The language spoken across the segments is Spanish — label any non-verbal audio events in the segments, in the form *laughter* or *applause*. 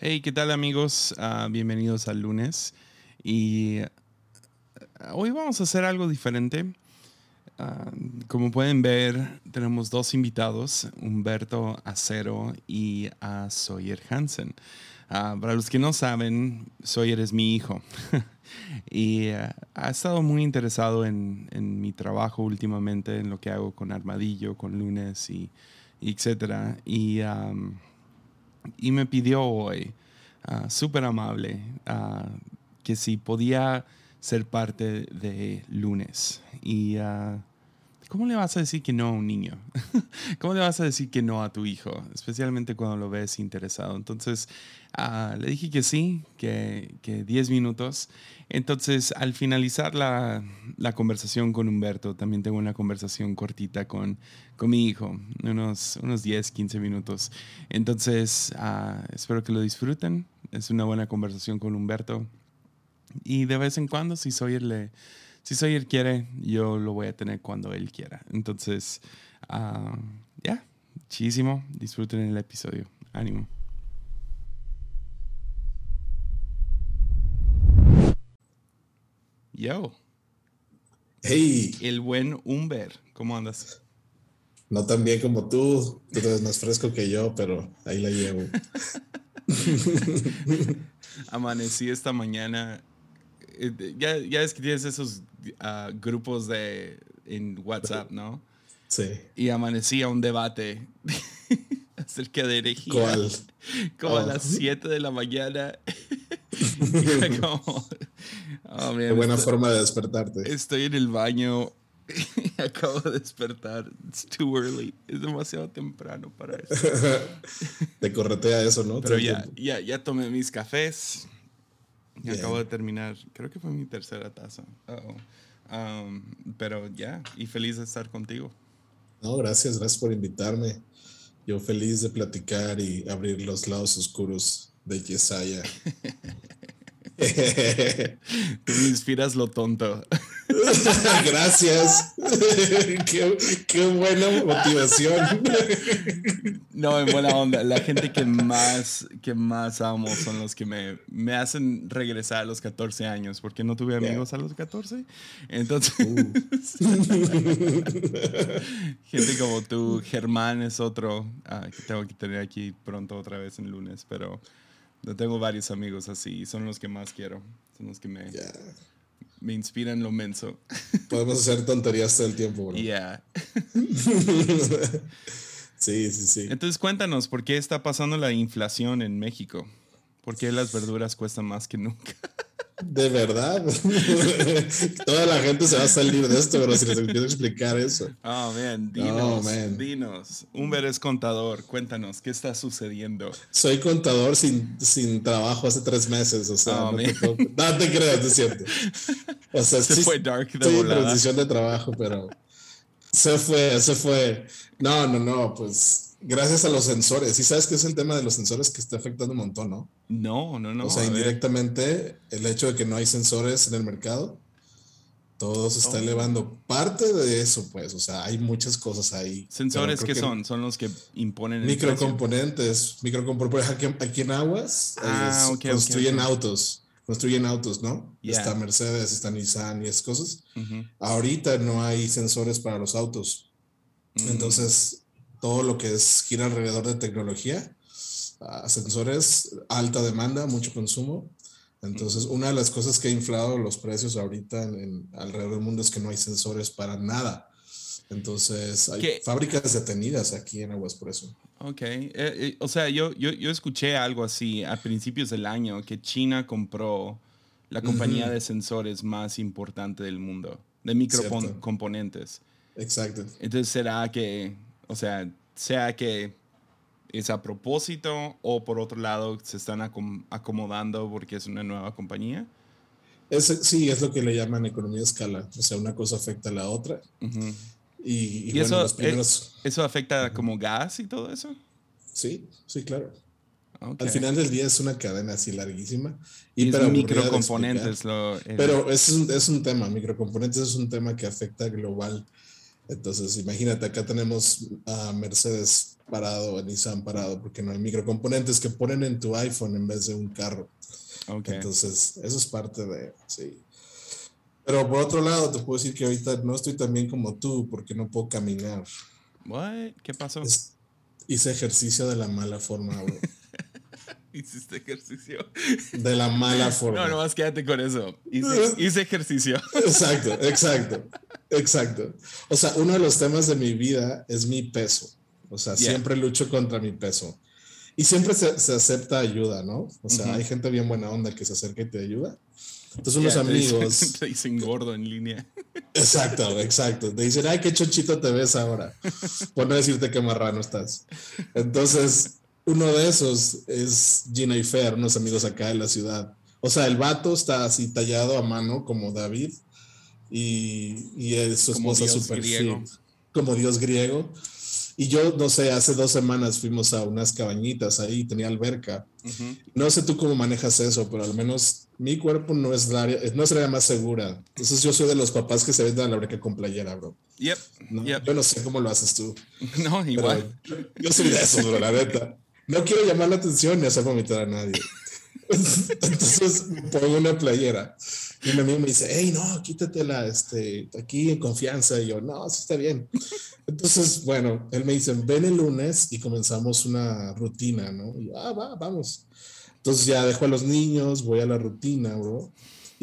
Hey, ¿qué tal amigos? Ah, bienvenidos al lunes. Y ah, hoy vamos a hacer algo diferente. Ah, como pueden ver, tenemos dos invitados, Humberto Acero y a Sawyer Hansen. para los que no saben, Sawyer es mi hijo. *laughs* y ha estado muy interesado en, mi trabajo últimamente, en lo que hago con Armadillo, con Lunes y, etcétera. Y y me pidió hoy, uh, súper amable, uh, que si podía ser parte de lunes. Y uh, ¿cómo le vas a decir que no a un niño? *laughs* ¿Cómo le vas a decir que no a tu hijo? Especialmente cuando lo ves interesado. Entonces, le dije que sí, que 10 minutos. Entonces, al finalizar la, conversación con Humberto, también tengo una conversación cortita con, con mi hijo, unos, unos 10, 15 minutos. Entonces, ah, espero que lo disfruten. Es una buena conversación con Humberto. Y de vez en cuando, si Sawyer, le, si Sawyer quiere, yo lo voy a tener cuando él quiera. Entonces, ah, ya, muchísimo. Disfruten el episodio. Ánimo. Yo. Hey. El buen Humber. ¿Cómo andas? No tan bien como tú. Tú eres más fresco que yo, pero ahí la llevo. *laughs* Amanecí esta mañana. Eh, ya, ya es que tienes esos ah, grupos de en WhatsApp, ¿no? Sí. Y amanecí a un debate *laughs* acerca de herejía. ¿Cuál? Como a las 7 de la mañana. *laughs* como, oh, Qué buena forma de despertarte. Estoy en el baño. *laughs* Acabo de despertar. It's too early. Es demasiado temprano para eso. Te corretea eso, ¿no? Pero ya, ya, ya tomé mis cafés. Y acabo de terminar. Creo que fue mi tercera taza. Um, pero ya, y feliz de estar contigo. No, gracias, gracias por invitarme. Yo feliz de platicar y abrir los lados oscuros de Yesaya. *laughs* Tú me inspiras lo tonto. *laughs* *laughs* Gracias. *laughs* qué, buena motivación. No, en buena onda. La gente que más, que más amo son los que me, me hacen regresar a los 14 años, porque no tuve amigos a los 14. Entonces, uh. *laughs* gente como tú, Germán es otro ah, que tengo que tener aquí pronto otra vez en lunes, pero tengo varios amigos así son los que más quiero. Son los que me, me inspiran lo menso. Podemos hacer tonterías todo el tiempo, bro. Yeah. *laughs* sí, sí, sí. Entonces cuéntanos, ¿por qué está pasando la inflación en México? ¿Por qué las verduras cuestan más que nunca? *laughs* De verdad. *laughs* Toda la gente se va a salir de esto, pero si les empiezo a explicar eso. Oh, man. Dinos. Oh, dinos. Humber es contador. Cuéntanos, ¿qué está sucediendo? Soy contador sin, sin trabajo hace tres meses. O sea, oh, no, te, creas, es cierto. O sea, se fue dark de estoy en transición de trabajo, pero se fue, se fue. No, no, no, pues gracias a los sensores. ¿Y sabes qué es el tema de los sensores que está afectando un montón, no? No, no, no. O sea, indirectamente, el hecho de que no hay sensores en el mercado, todo se está oh. elevando. Parte de eso, pues, o sea, hay muchas cosas ahí. ¿Sensores qué son? Son los que imponen Microcomponentes. Microcomponentes. Aquí, aquí, en Aguas ah, construyen autos. Construyen autos, ¿no? Está Mercedes, está Nissan y esas cosas. Ahorita no hay sensores para los autos. Mm. Entonces, todo lo que es gira alrededor de tecnología, sensores, alta demanda, mucho consumo. Entonces, una de las cosas que ha inflado los precios ahorita en, alrededor del mundo es que no hay sensores para nada. Entonces, hay fábricas detenidas aquí en Aguas por eso. Ok, eh, eh, o sea, yo, yo, yo, escuché algo así a principios del año, que China compró la compañía de sensores más importante del mundo, de microcomponentes. Exacto. Entonces, ¿será que o sea, sea que es a propósito o por otro lado se están acomodando porque es una nueva compañía. sí, es lo que le llaman economía de escala. O sea, una cosa afecta a la otra. Y, eso, eh, eso afecta como gas y todo eso. Sí, sí, claro. Al final del día es una cadena así larguísima. Y, y microcomponentes. Lo, Pero es un, es un tema, microcomponentes es un tema que afecta global Entonces, imagínate, acá tenemos a Mercedes parado, a Nissan parado, porque no hay microcomponentes que ponen en tu iPhone en vez de un carro. Okay. Entonces, eso es parte de, sí. Pero por otro lado, te puedo decir que ahorita no estoy tan bien como tú porque no puedo caminar. What? ¿Qué pasó? hice ejercicio de la mala forma, bro. *laughs* *laughs* Hiciste ejercicio. De la mala *laughs* forma. No, nomás quédate con eso. *laughs* Hice, ejercicio. Exacto, exacto, exacto. O sea, uno de los temas de mi vida es mi peso. O sea, siempre lucho contra mi peso. Y siempre se, acepta ayuda, ¿no? O sea, hay gente bien buena onda que se acerca y te ayuda. Entonces unos amigos... Te dicen, gordo en línea. Exacto, exacto. Te dicen, ay, qué chochito te ves ahora. Por no decirte qué marrano estás. Entonces, uno de esos es Gina y Fer, unos amigos acá en la ciudad. O sea, el vato está así tallado a mano como David y, y es su esposa súper como Dios griego. Y yo, no sé, hace dos semanas fuimos a unas cabañitas ahí, tenía alberca. No sé tú cómo manejas eso, pero al menos mi cuerpo no es la área, no es la área más segura. Entonces yo soy de los papás que se ven a la alberca con playera, bro. Yep, Yo no sé cómo lo haces tú. *laughs* No, igual. Yo soy de eso, bro, la neta. No quiero llamar la atención ni hacer vomitar a nadie. *laughs* Entonces pongo una playera y mi amigo me dice, hey, no, quítatela este, aquí en confianza. Y yo, no, sí está bien. Entonces, bueno, él me dice, ven el lunes y comenzamos una rutina, ¿no? Y yo, ah, va, vamos. Entonces ya dejo a los niños, voy a la rutina, bro.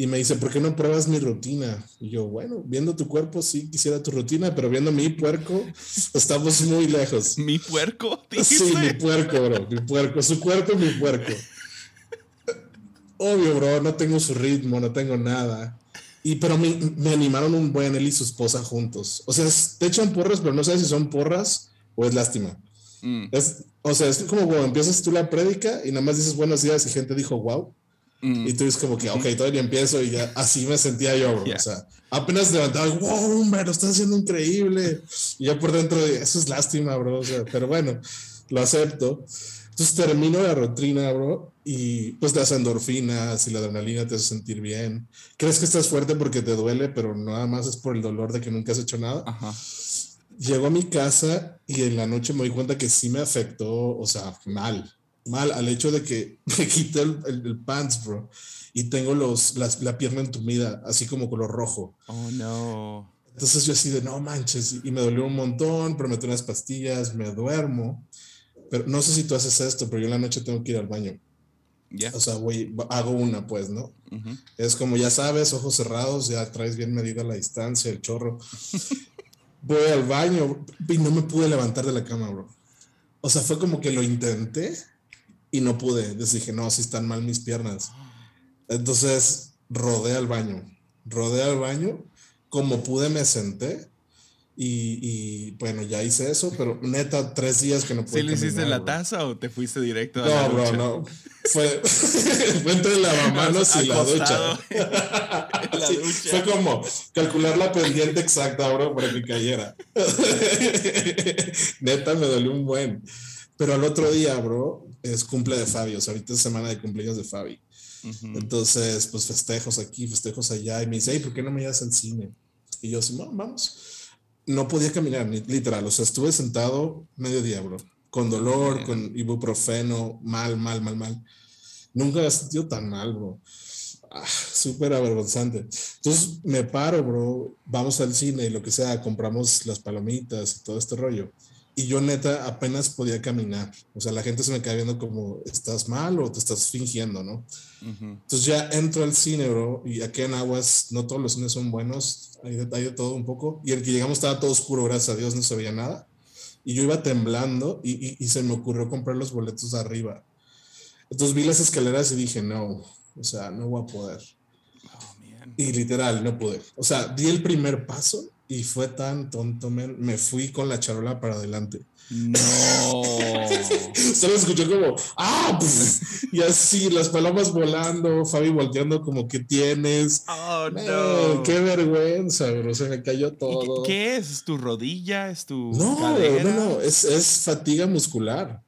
Y me dice, ¿por qué no pruebas mi rutina? Y yo, bueno, viendo tu cuerpo, sí quisiera tu rutina, pero viendo mi puerco, *laughs* estamos muy lejos. ¿Mi puerco? *laughs* Sí, mi puerco, bro, mi puerco. Su cuerpo, mi puerco. Obvio, bro, no tengo su ritmo, no tengo nada. Y pero me, me animaron un buen él y su esposa juntos. O sea, te echan porras, pero no sabes si son porras o es lástima. Mm. Es, o sea, es como cuando empiezas tú la prédica y nada más dices buenos días y gente dijo wow. Mm. Y tú dices como que, ok, todavía empiezo y ya así me sentía yo, bro. O sea, apenas levantaba, wow, hombre, lo estás haciendo increíble. Y ya por dentro, eso es lástima, bro. O sea, pero bueno, lo acepto. Entonces termino la rutina, bro, y pues las endorfinas y la adrenalina te hace sentir bien. Crees que estás fuerte porque te duele, pero nada más es por el dolor de que nunca has hecho nada. Ajá. Llego a mi casa y en la noche me doy cuenta que sí me afectó, o sea, mal, mal, al hecho de que *laughs* me quité el, el, pants, bro, y tengo los, la pierna entumida, así como color rojo. Oh, no. Entonces yo así de, no manches, y me dolió un montón, pero metí unas pastillas, me duermo. Pero no sé si tú haces esto, pero yo en la noche tengo que ir al baño. O sea, voy, hago una, pues, ¿no? Es como, ya sabes, ojos cerrados, ya traes bien medida la distancia, el chorro. *laughs* voy al baño y no me pude levantar de la cama, bro. O sea, fue como que lo intenté y no pude. Entonces dije, no, así están mal mis piernas. Entonces rodé al baño. Rodé al baño. Como pude, me senté y, bueno, ya hice eso, pero neta, tres días que no pude. ¿Sí lo hiciste en la taza o te fuiste directo a no, la ducha? No, no, Fue, *laughs* fue entre la lavamanos y la ducha. *laughs* la ducha. Fue como calcular la pendiente exacta, bro, para que cayera. *laughs* neta, me dolió un buen. Pero al otro día, bro, es cumple de Fabio. O sea, ahorita es semana de cumpleaños de Fabi. Entonces, pues festejos aquí, festejos allá. Y me dice, hey, ¿por qué no me llevas al cine? Y yo, sí, vamos no podía caminar, literal. O sea, estuve sentado medio día, bro. Con dolor, con ibuprofeno, mal, mal, mal, mal. Nunca había sentido tan mal, bro. Ah, súper avergonzante. Entonces me paro, bro. Vamos al cine y lo que sea, compramos las palomitas y todo este rollo. Y yo neta apenas podía caminar. O sea, la gente se me cae viendo como, ¿estás mal o te estás fingiendo, no? Entonces ya entro al cine, bro, y aquí en Aguas no todos los cines son buenos, hay de, de todo un poco. Y el que llegamos estaba todo oscuro, gracias a Dios, no se veía nada. Y yo iba temblando y, y, se me ocurrió comprar los boletos arriba. Entonces vi las escaleras y dije, no, o sea, no voy a poder. Oh, y literal, no pude. O sea, di el primer paso y fue tan tonto, me fui con la charola para adelante. No. *laughs* Solo escuché como, ¡ah! *laughs* y así, las palomas volando, Fabi volteando como, ¿qué tienes? Oh, no. ¡Qué vergüenza, bro! Se me cayó todo. ¿Qué, es? ¿Es tu rodilla? ¿Es tu No, no, no, es, es fatiga muscular.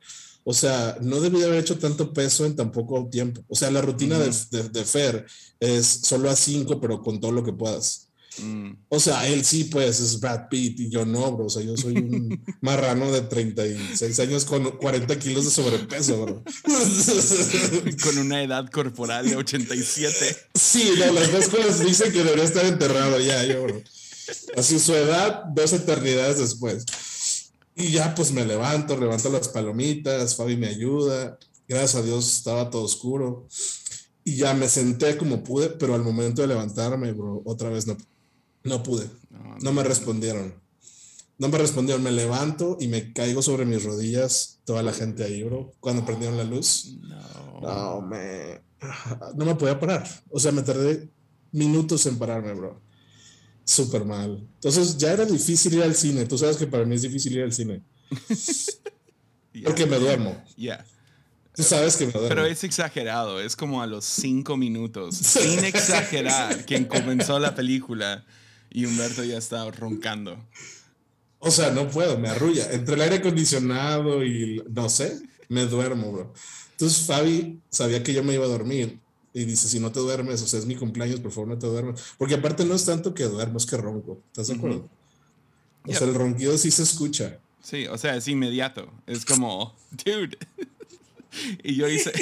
O sea, no debí haber hecho tanto peso en tan poco tiempo. O sea, la rutina de, de, Fer es solo a cinco, pero con todo lo que puedas. Mm. O sea, él sí, pues, es Brad Pitt y yo no, bro. O sea, yo soy un *laughs* marrano de 36 años con 40 kilos de sobrepeso, bro. *laughs* con una edad corporal de 87. Sí, las dos cosas dicen que debería estar enterrado ya, yo, bro. Así su edad, dos eternidades después. Y ya, pues me levanto, levanto las palomitas, Fabi me ayuda. Gracias a Dios estaba todo oscuro. Y ya me senté como pude, pero al momento de levantarme, bro, otra vez no, no pude. No, me respondieron. No me respondieron. Me levanto y me caigo sobre mis rodillas. Toda la gente ahí, bro. Cuando prendieron la luz. No. No, me. No me podía parar. O sea, me tardé minutos en pararme, bro. Súper mal. Entonces ya era difícil ir al cine. Tú sabes que para mí es difícil ir al cine. *laughs* Porque me duermo. Ya. Tú sabes que me duermo. Pero es exagerado. Es como a los cinco minutos. *laughs* Sin exagerar, quien comenzó la película y Humberto ya está roncando. O sea, no puedo, me arrulla. Entre el aire acondicionado y no sé, me duermo, bro. Entonces Fabi sabía que yo me iba a dormir y dice, si no te duermes, o sea, es mi cumpleaños, por favor no te duermes. Porque aparte no es tanto que duermo, es que ronco. ¿Estás de acuerdo? O sea, el ronquido sí se escucha. Sí, o sea, es inmediato. Es como, *laughs* dude. *laughs* Y yo hice,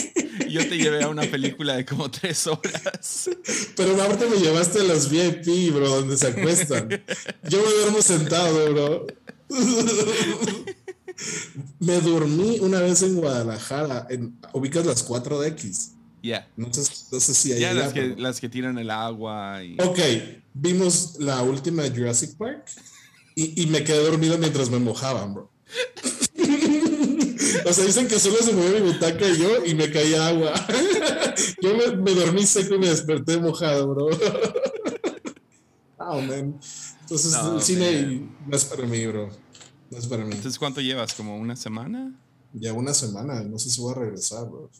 yo te llevé a una película de como tres horas. Pero aparte me llevaste a las VIP, bro, donde se acuestan. Yo me duermo sentado, bro. *laughs* Me dormí una vez en Guadalajara, en, ubicas las 4DX. Ya. No, sé, si hay. Ya, las, que, las que tiran el agua. Y... Ok, vimos la última de Jurassic Park y, y me quedé dormido mientras me mojaban, bro. O sea, dicen que solo se movió mi butaca y yo y me caía agua. *laughs* Yo me, dormí seco y me desperté mojado, bro. Oh, man. Entonces, el cine no es para mí, bro. No es para mí. Entonces, ¿cuánto llevas? ¿Como una semana? Ya una semana, no sé si voy a regresar, bro.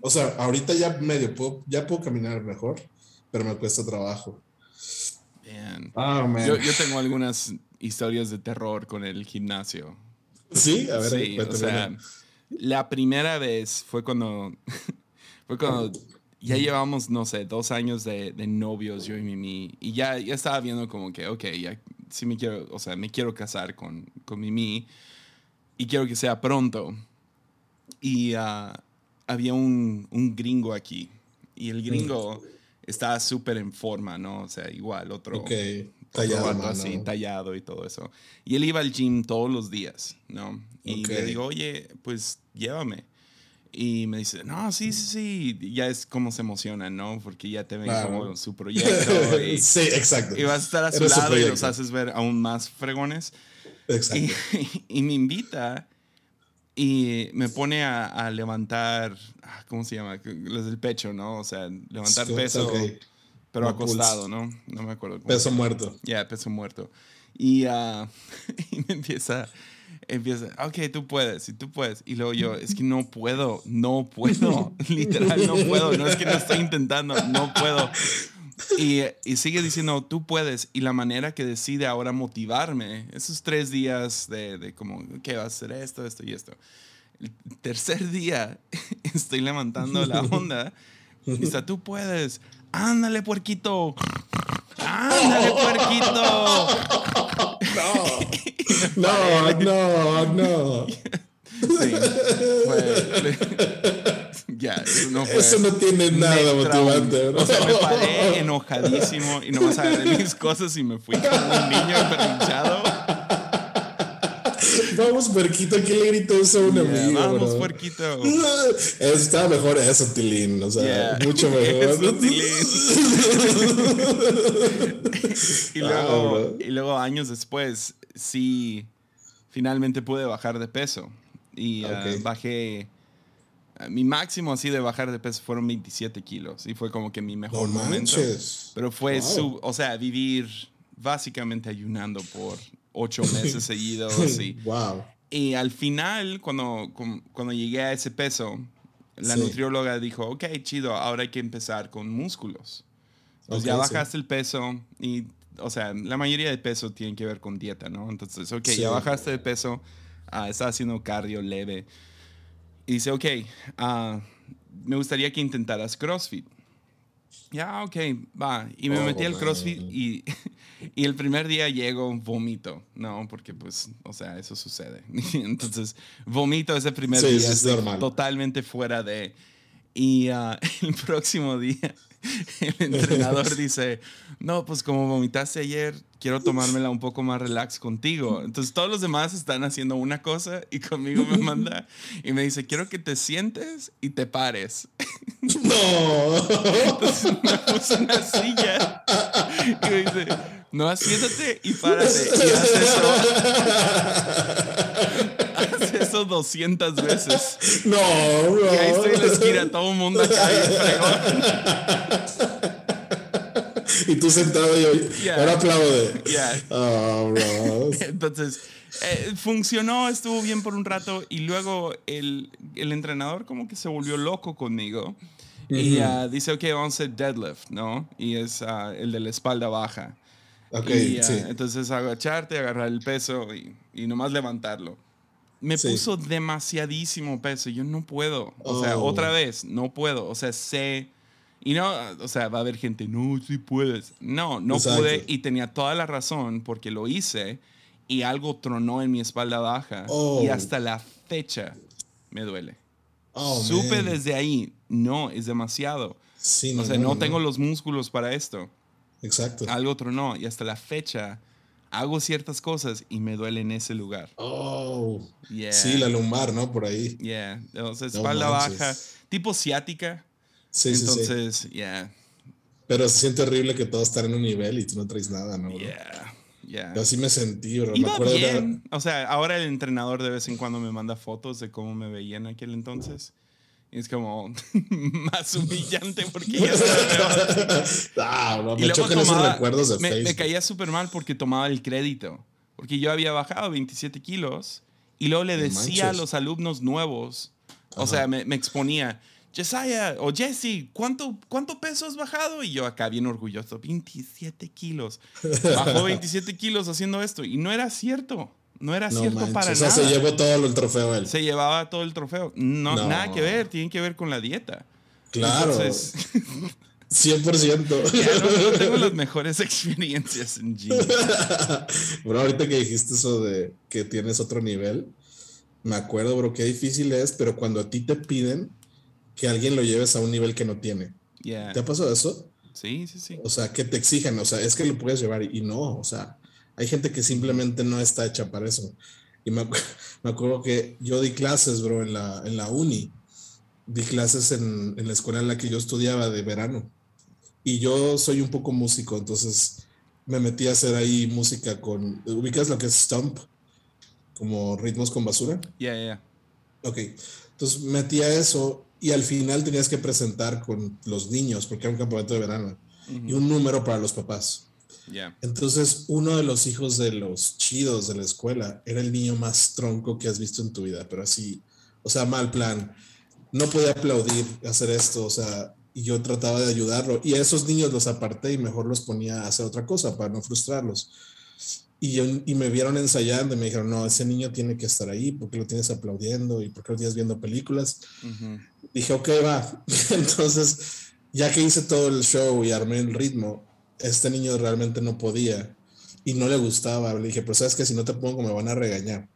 O sea, ahorita ya medio puedo, ya puedo caminar mejor, pero me cuesta trabajo. Man. Oh, man. Yo, yo tengo algunas historias de terror con el gimnasio. Sí, a ver, sí, o sea, la primera vez fue cuando, *laughs* fue cuando ya llevamos, no sé, dos años de, de, novios, yo y Mimi, y ya, ya estaba viendo como que, ok, ya sí me quiero, o sea, me quiero casar con, con Mimi y quiero que sea pronto. Y uh, había un, un, gringo aquí, y el gringo estaba súper en forma, ¿no? O sea, igual, otro... Okay. Tallado, así, tallado y todo eso. Y él iba al gym todos los días, ¿no? Y le digo, oye, pues llévame. Y me dice, no, sí, sí, sí. Ya es como se emociona, ¿no? Porque ya te ven como su *laughs* proyecto. Y, sí, exacto. Y vas a estar a su lado y los haces ver aún más fregones. Exacto. *laughs* Y, me invita y me pone a, levantar, ah, ¿cómo se llama? Los del pecho, ¿no? O sea, levantar peso. Pero acostado, ¿no? No me acuerdo. Peso muerto. Ya, peso muerto. Y, uh, *laughs* y me empieza, empieza, ok, tú puedes, y tú puedes. Y luego yo, es que no *laughs* puedo, no puedo, *laughs* literal, no puedo. No es que no estoy intentando, no puedo. Y, y, sigue diciendo, tú puedes. Y la manera que decide ahora motivarme, esos tres días de, de como, ¿qué vas a hacer esto, esto y esto. El tercer día *laughs* estoy levantando la onda. Y dice, tú puedes. Ándale, puerquito. Ándale, puerquito. No, no, no, Sí, ya, eso no fue. Eso no tiene nada motivante, ¿no? O sea, me paré enojadísimo y nomás agarré mis cosas y me fui como un niño perrinchado. Vamos, puerquito, ¿qué le gritó eso a un amigo? Vamos, puerquito. *laughs* Estaba mejor eso, Tilín. O sea, mucho *laughs* mejor. Eso, *laughs* y, luego, y luego, años después, sí, finalmente pude bajar de peso. Y ah, bajé. Ah, mi máximo así de bajar de peso fueron 27 kilos. Y fue como que mi mejor momento. Pero fue, su, o sea, vivir básicamente ayunando por ocho *laughs* meses seguidos. Y, *laughs* wow. y al final, cuando, cuando llegué a ese peso, la nutrióloga dijo, ok, chido, ahora hay que empezar con músculos. Pues ya bajaste el peso y, o sea, la mayoría de peso tiene que ver con dieta, ¿no? Entonces, ok, ya bajaste de peso, uh, estás haciendo cardio leve. Y dice, ok, uh, me gustaría que intentaras CrossFit. Ya, ok, va. Y me oh, metí al CrossFit y, *laughs* y, el primer día llego, vomito, ¿no? Porque pues, o sea, eso sucede. *laughs* Entonces, vomito ese primer día. Es Totalmente fuera de... Y ah, *laughs* el próximo día *laughs* el entrenador dice, no, pues como vomitaste ayer, quiero tomármela un poco más relax contigo. Entonces todos los demás están haciendo una cosa y conmigo me manda y me dice, quiero que te sientes y te pares. *laughs* No. Entonces me puse una silla y me dice, no, siéntate y párate. Y haz eso. Haz eso 200 veces. *laughs* No, bro. Y ahí estoy en la esquina, todo el mundo acá *laughs* y tú sentado y yo, ahora aplaude. Yeah. Oh, bro. *laughs* Entonces, eh, funcionó, estuvo bien por un rato y luego el, el entrenador como que se volvió loco conmigo. Y uh, dice, ok, vamos a hacer deadlift, ¿no? Y es uh, el de la espalda baja. Ok, y, uh, sí. Entonces agacharte, agarrar el peso y, y nomás levantarlo. Me puso demasiadísimo peso. Yo no puedo. O sea, oh. otra vez, no puedo. O sea, sé y no, o sea, va a haber gente, no, sí puedes. No, no pude y tenía toda la razón porque lo hice y algo tronó en mi espalda baja y oh. hasta la fecha me duele. Oh, Supe desde ahí, no, es demasiado. Sí, no, o sea, no, tengo los músculos para esto. Exacto. Algo tronó y hasta la fecha hago ciertas cosas y me duele en ese lugar. Oh. Sí, la lumbar, ¿no? Por ahí. Yeah. Sea, espalda baja, tipo ciática Sí, Entonces, ya. Pero se siente horrible que todos están en un nivel y tú no traes nada, ¿no? Yeah. Yeah. Yo así me sentí, bro. me acuerdo bien. O sea, ahora el entrenador de vez en cuando me manda fotos de cómo me veía en aquel entonces. Y es como *laughs* más humillante porque ya *laughs* ah, bro, me chocan esos recuerdos de me. Me caía súper mal porque tomaba el crédito. Porque yo había bajado 27 kilos y luego le decía a los alumnos nuevos, o sea, me, me exponía Jesiah o Jesse, ¿cuánto, ¿cuánto peso has bajado? Y yo acá bien orgulloso, 27 kilos. Bajó *laughs* 27 kilos haciendo esto. Y no era cierto. No era cierto para nada. O sea, se llevó todo el trofeo él. Se llevaba todo el trofeo. No, Nada que ver, tiene que ver con la dieta. Claro. Entonces, *laughs* 100%. *laughs* Ya, no, tengo las mejores experiencias en gym. *laughs* Bro, ahorita que dijiste eso de que tienes otro nivel, me acuerdo, bro, qué difícil es, pero cuando a ti te piden que alguien lo lleves a un nivel que no tiene. ¿Te ha pasado eso? Sí, sí, sí. O sea, que te exigen, o sea, es que lo puedes llevar y, no, o sea, hay gente que simplemente no está hecha para eso. Y me, *laughs* me acuerdo que yo di clases, bro, en la, en la uni. Di clases en, en la escuela en la que yo estudiaba de verano. Y yo soy un poco músico, entonces me metí a hacer ahí música con. ¿Ubicas lo que es stomp? Como ritmos con basura. Ya, yeah, ya. Ok. Entonces metí a eso y al final tenías que presentar con los niños, porque era un campamento de verano, y un número para los papás. Entonces, uno de los hijos de los chidos de la escuela era el niño más tronco que has visto en tu vida, pero así, o sea, mal plan. No podía aplaudir hacer esto, o sea, y yo trataba de ayudarlo. Y a esos niños los aparté y mejor los ponía a hacer otra cosa para no frustrarlos. Y, y me vieron ensayando y me dijeron, no, ese niño tiene que estar ahí, ¿por qué lo tienes aplaudiendo? ¿Y por qué lo tienes viendo películas? Dije, ok, va. *laughs* Entonces, ya que hice todo el show y armé el ritmo, este niño realmente no podía y no le gustaba. Le dije, pero sabes que si no te pongo me van a regañar.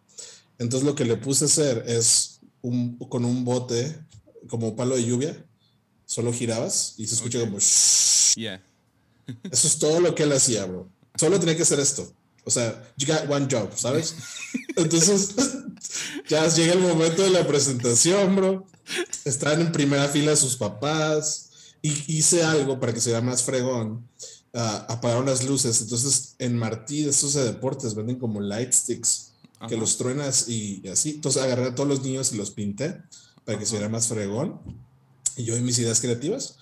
Entonces lo que le puse a hacer es un, con un bote como palo de lluvia, solo girabas y se escucha como... Yeah. *laughs* Eso es todo lo que él hacía, bro. Solo tenía que hacer esto. O sea, you got one job, ¿sabes? *laughs* Entonces, *laughs* ya llega el momento de la presentación, bro. Están en primera fila sus papás. Y hice algo para que se vea más fregón. Uh, apagaron las luces. Entonces, en Martí, estos de deportes, venden como light sticks que los truenas y, así. Entonces, agarré a todos los niños y los pinté para que se viera más fregón. Y yo y mis ideas creativas.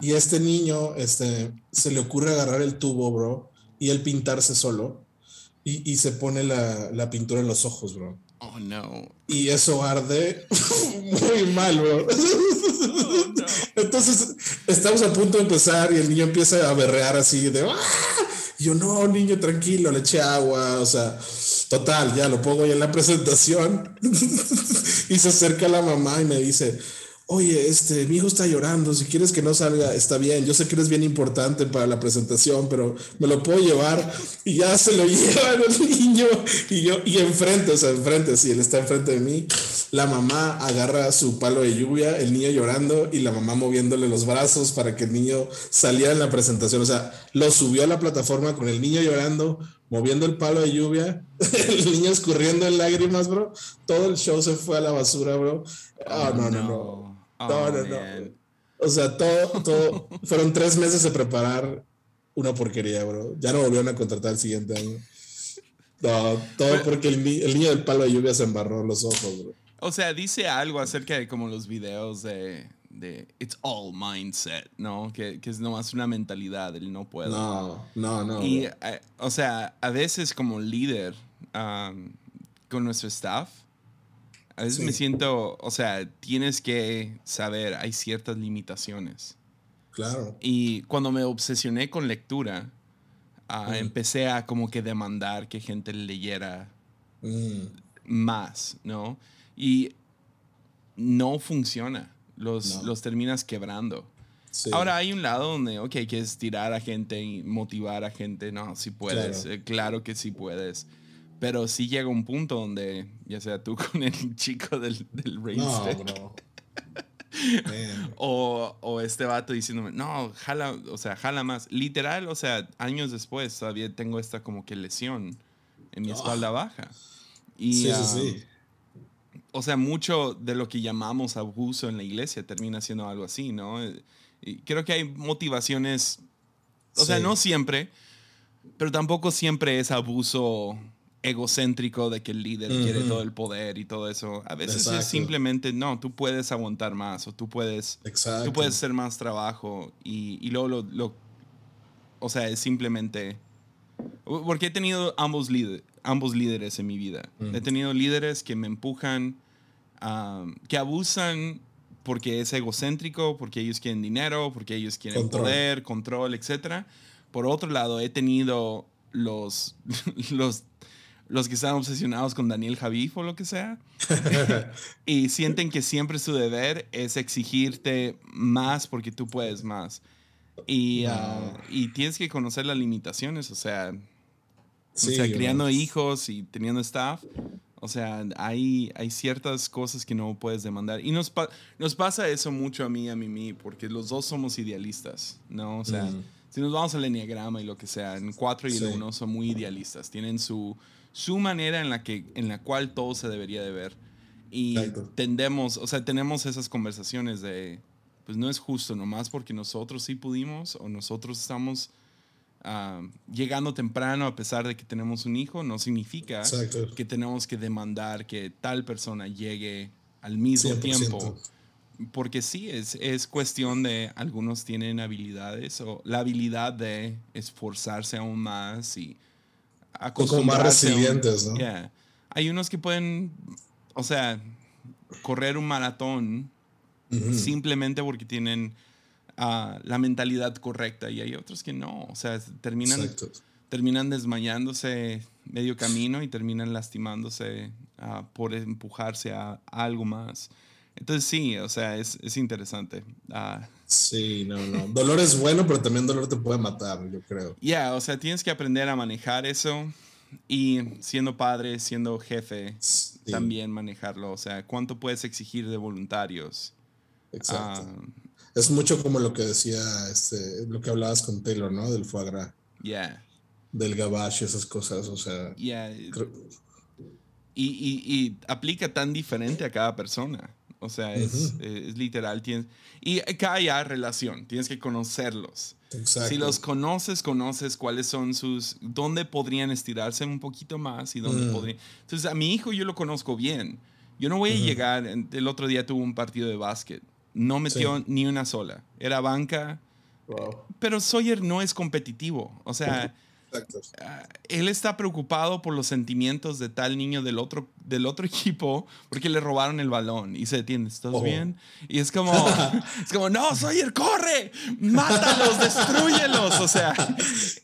Y este niño, este, se le ocurre agarrar el tubo, bro, y él pintarse solo y, se pone la, pintura en los ojos, bro. Oh, no. Y eso arde *laughs* muy mal, bro. Oh, Entonces, estamos a punto de empezar y el niño empieza a berrear así de... ¡Ah! Y yo, no, niño, tranquilo, le eché agua, o sea, total, ya lo pongo ahí en la presentación. *laughs* y se acerca la mamá y me dice, oye, este, mi hijo está llorando, si quieres que no salga, está bien, yo sé que eres bien importante para la presentación, pero me lo puedo llevar y ya se lo *laughs* lleva el niño y yo, y enfrente, o sea, enfrente, si él está enfrente de mí, la mamá agarra su palo de lluvia, el niño llorando y la mamá moviéndole los brazos para que el niño saliera en la presentación, o sea, lo subió a la plataforma con el niño llorando, moviendo el palo de lluvia, *laughs* el niño escurriendo en lágrimas, bro, todo el show se fue a la basura, bro. Ah, no, no. no. No, oh, no, no. O sea, todo, todo. fueron tres meses de preparar una porquería, bro. Ya no volvieron a contratar el siguiente año. No, todo porque el, niño del palo de lluvia se embarró los ojos, bro. O sea, dice algo acerca de como los videos de, de It's all mindset, ¿no? Que, que es nomás una mentalidad, el no puedo. No, no, no. Y, eh, o sea, a veces como líder um, con nuestro staff, a veces me siento, o sea, tienes que saber, hay ciertas limitaciones. Claro. Y cuando me obsesioné con lectura, ah, empecé a como que demandar que gente leyera mm. más, ¿no? Y no funciona. Los, los terminas quebrando. Ahora hay un lado donde, ok, quieres tirar a gente y motivar a gente. No, si puedes. Claro, eh, claro que sí puedes. Pero sí llega un punto donde, ya sea tú *laughs* con el chico del, del no, *laughs* o, o, este vato diciéndome, no, jala, o sea, jala más. Literal, o sea, años después todavía tengo esta como que lesión en mi espalda baja. Y, sí, sí, sí. O sea, mucho de lo que llamamos abuso en la iglesia termina siendo algo así, ¿no? Y creo que hay motivaciones, o sea, no siempre, pero tampoco siempre es abuso egocéntrico de que el líder quiere todo el poder y todo eso. A veces es simplemente, no, tú puedes aguantar más o tú puedes, tú puedes hacer más trabajo y, y luego lo, o sea, es simplemente... Porque he tenido ambos, ambos líderes en mi vida. He tenido líderes que me empujan, que abusan porque es egocéntrico, porque ellos quieren dinero, porque ellos quieren poder, control, etc. Por otro lado, he tenido los, *laughs* los los que están obsesionados con Daniel Javif o lo que sea, *laughs* y sienten que siempre su deber es exigirte más porque tú puedes más. Y, ah, y tienes que conocer las limitaciones, o sea, o sea criando hijos y teniendo staff. O sea, hay, hay ciertas cosas que no puedes demandar. Y nos, nos pasa eso mucho a mí y a Mimi, porque los dos somos idealistas, ¿no? O sea, si nos vamos al enneagrama y lo que sea, en 4 y el 1 son muy idealistas. Tienen su, su manera en la, que, en la cual todo se debería de ver. Y tendemos, o sea, tenemos esas conversaciones de, pues no es justo, nomás porque nosotros sí pudimos o nosotros estamos ah, llegando temprano a pesar de que tenemos un hijo, no significa que tenemos que demandar que tal persona llegue al mismo tiempo. Porque sí, es, es cuestión de algunos tienen habilidades o la habilidad de esforzarse aún más y como más resilientes, ¿no? Hay unos que pueden, o sea, correr un maratón simplemente porque tienen ah, la mentalidad correcta y hay otros que no, o sea, terminan, terminan desmayándose medio camino y terminan lastimándose ah, por empujarse a, algo más. Entonces sí, o sea, es, es interesante. Sí, no, no. Dolor es bueno, pero también dolor te puede matar, yo creo. Ya, o sea, tienes que aprender a manejar eso y siendo padre, siendo jefe, también manejarlo. O sea, ¿cuánto puedes exigir de voluntarios? Exacto. Ah, es mucho como lo que decía, este, lo que hablabas con Taylor, ¿no? Del foie gras. Yeah. Del gabache, esas cosas, o sea. Yeah. Y, y, y aplica tan diferente a cada persona. O sea, es, es, literal. Tienes, y acá ya relación, tienes que conocerlos. Si los conoces, conoces cuáles son sus, dónde podrían estirarse un poquito más y dónde mm. podrían. Entonces, a mi hijo yo lo conozco bien. Yo no voy a llegar, el otro día tuvo un partido de básquet, no metió ni una sola, era banca, pero Sawyer no es competitivo, o sea... Ah, él está preocupado por los sentimientos de tal niño del otro, del otro *laughs* equipo porque le robaron el balón y se detiene. ¿Estás oh. bien? Y es como, *laughs* *laughs* es como, no, Sawyer, corre, mátalos, destruyelos. O sea,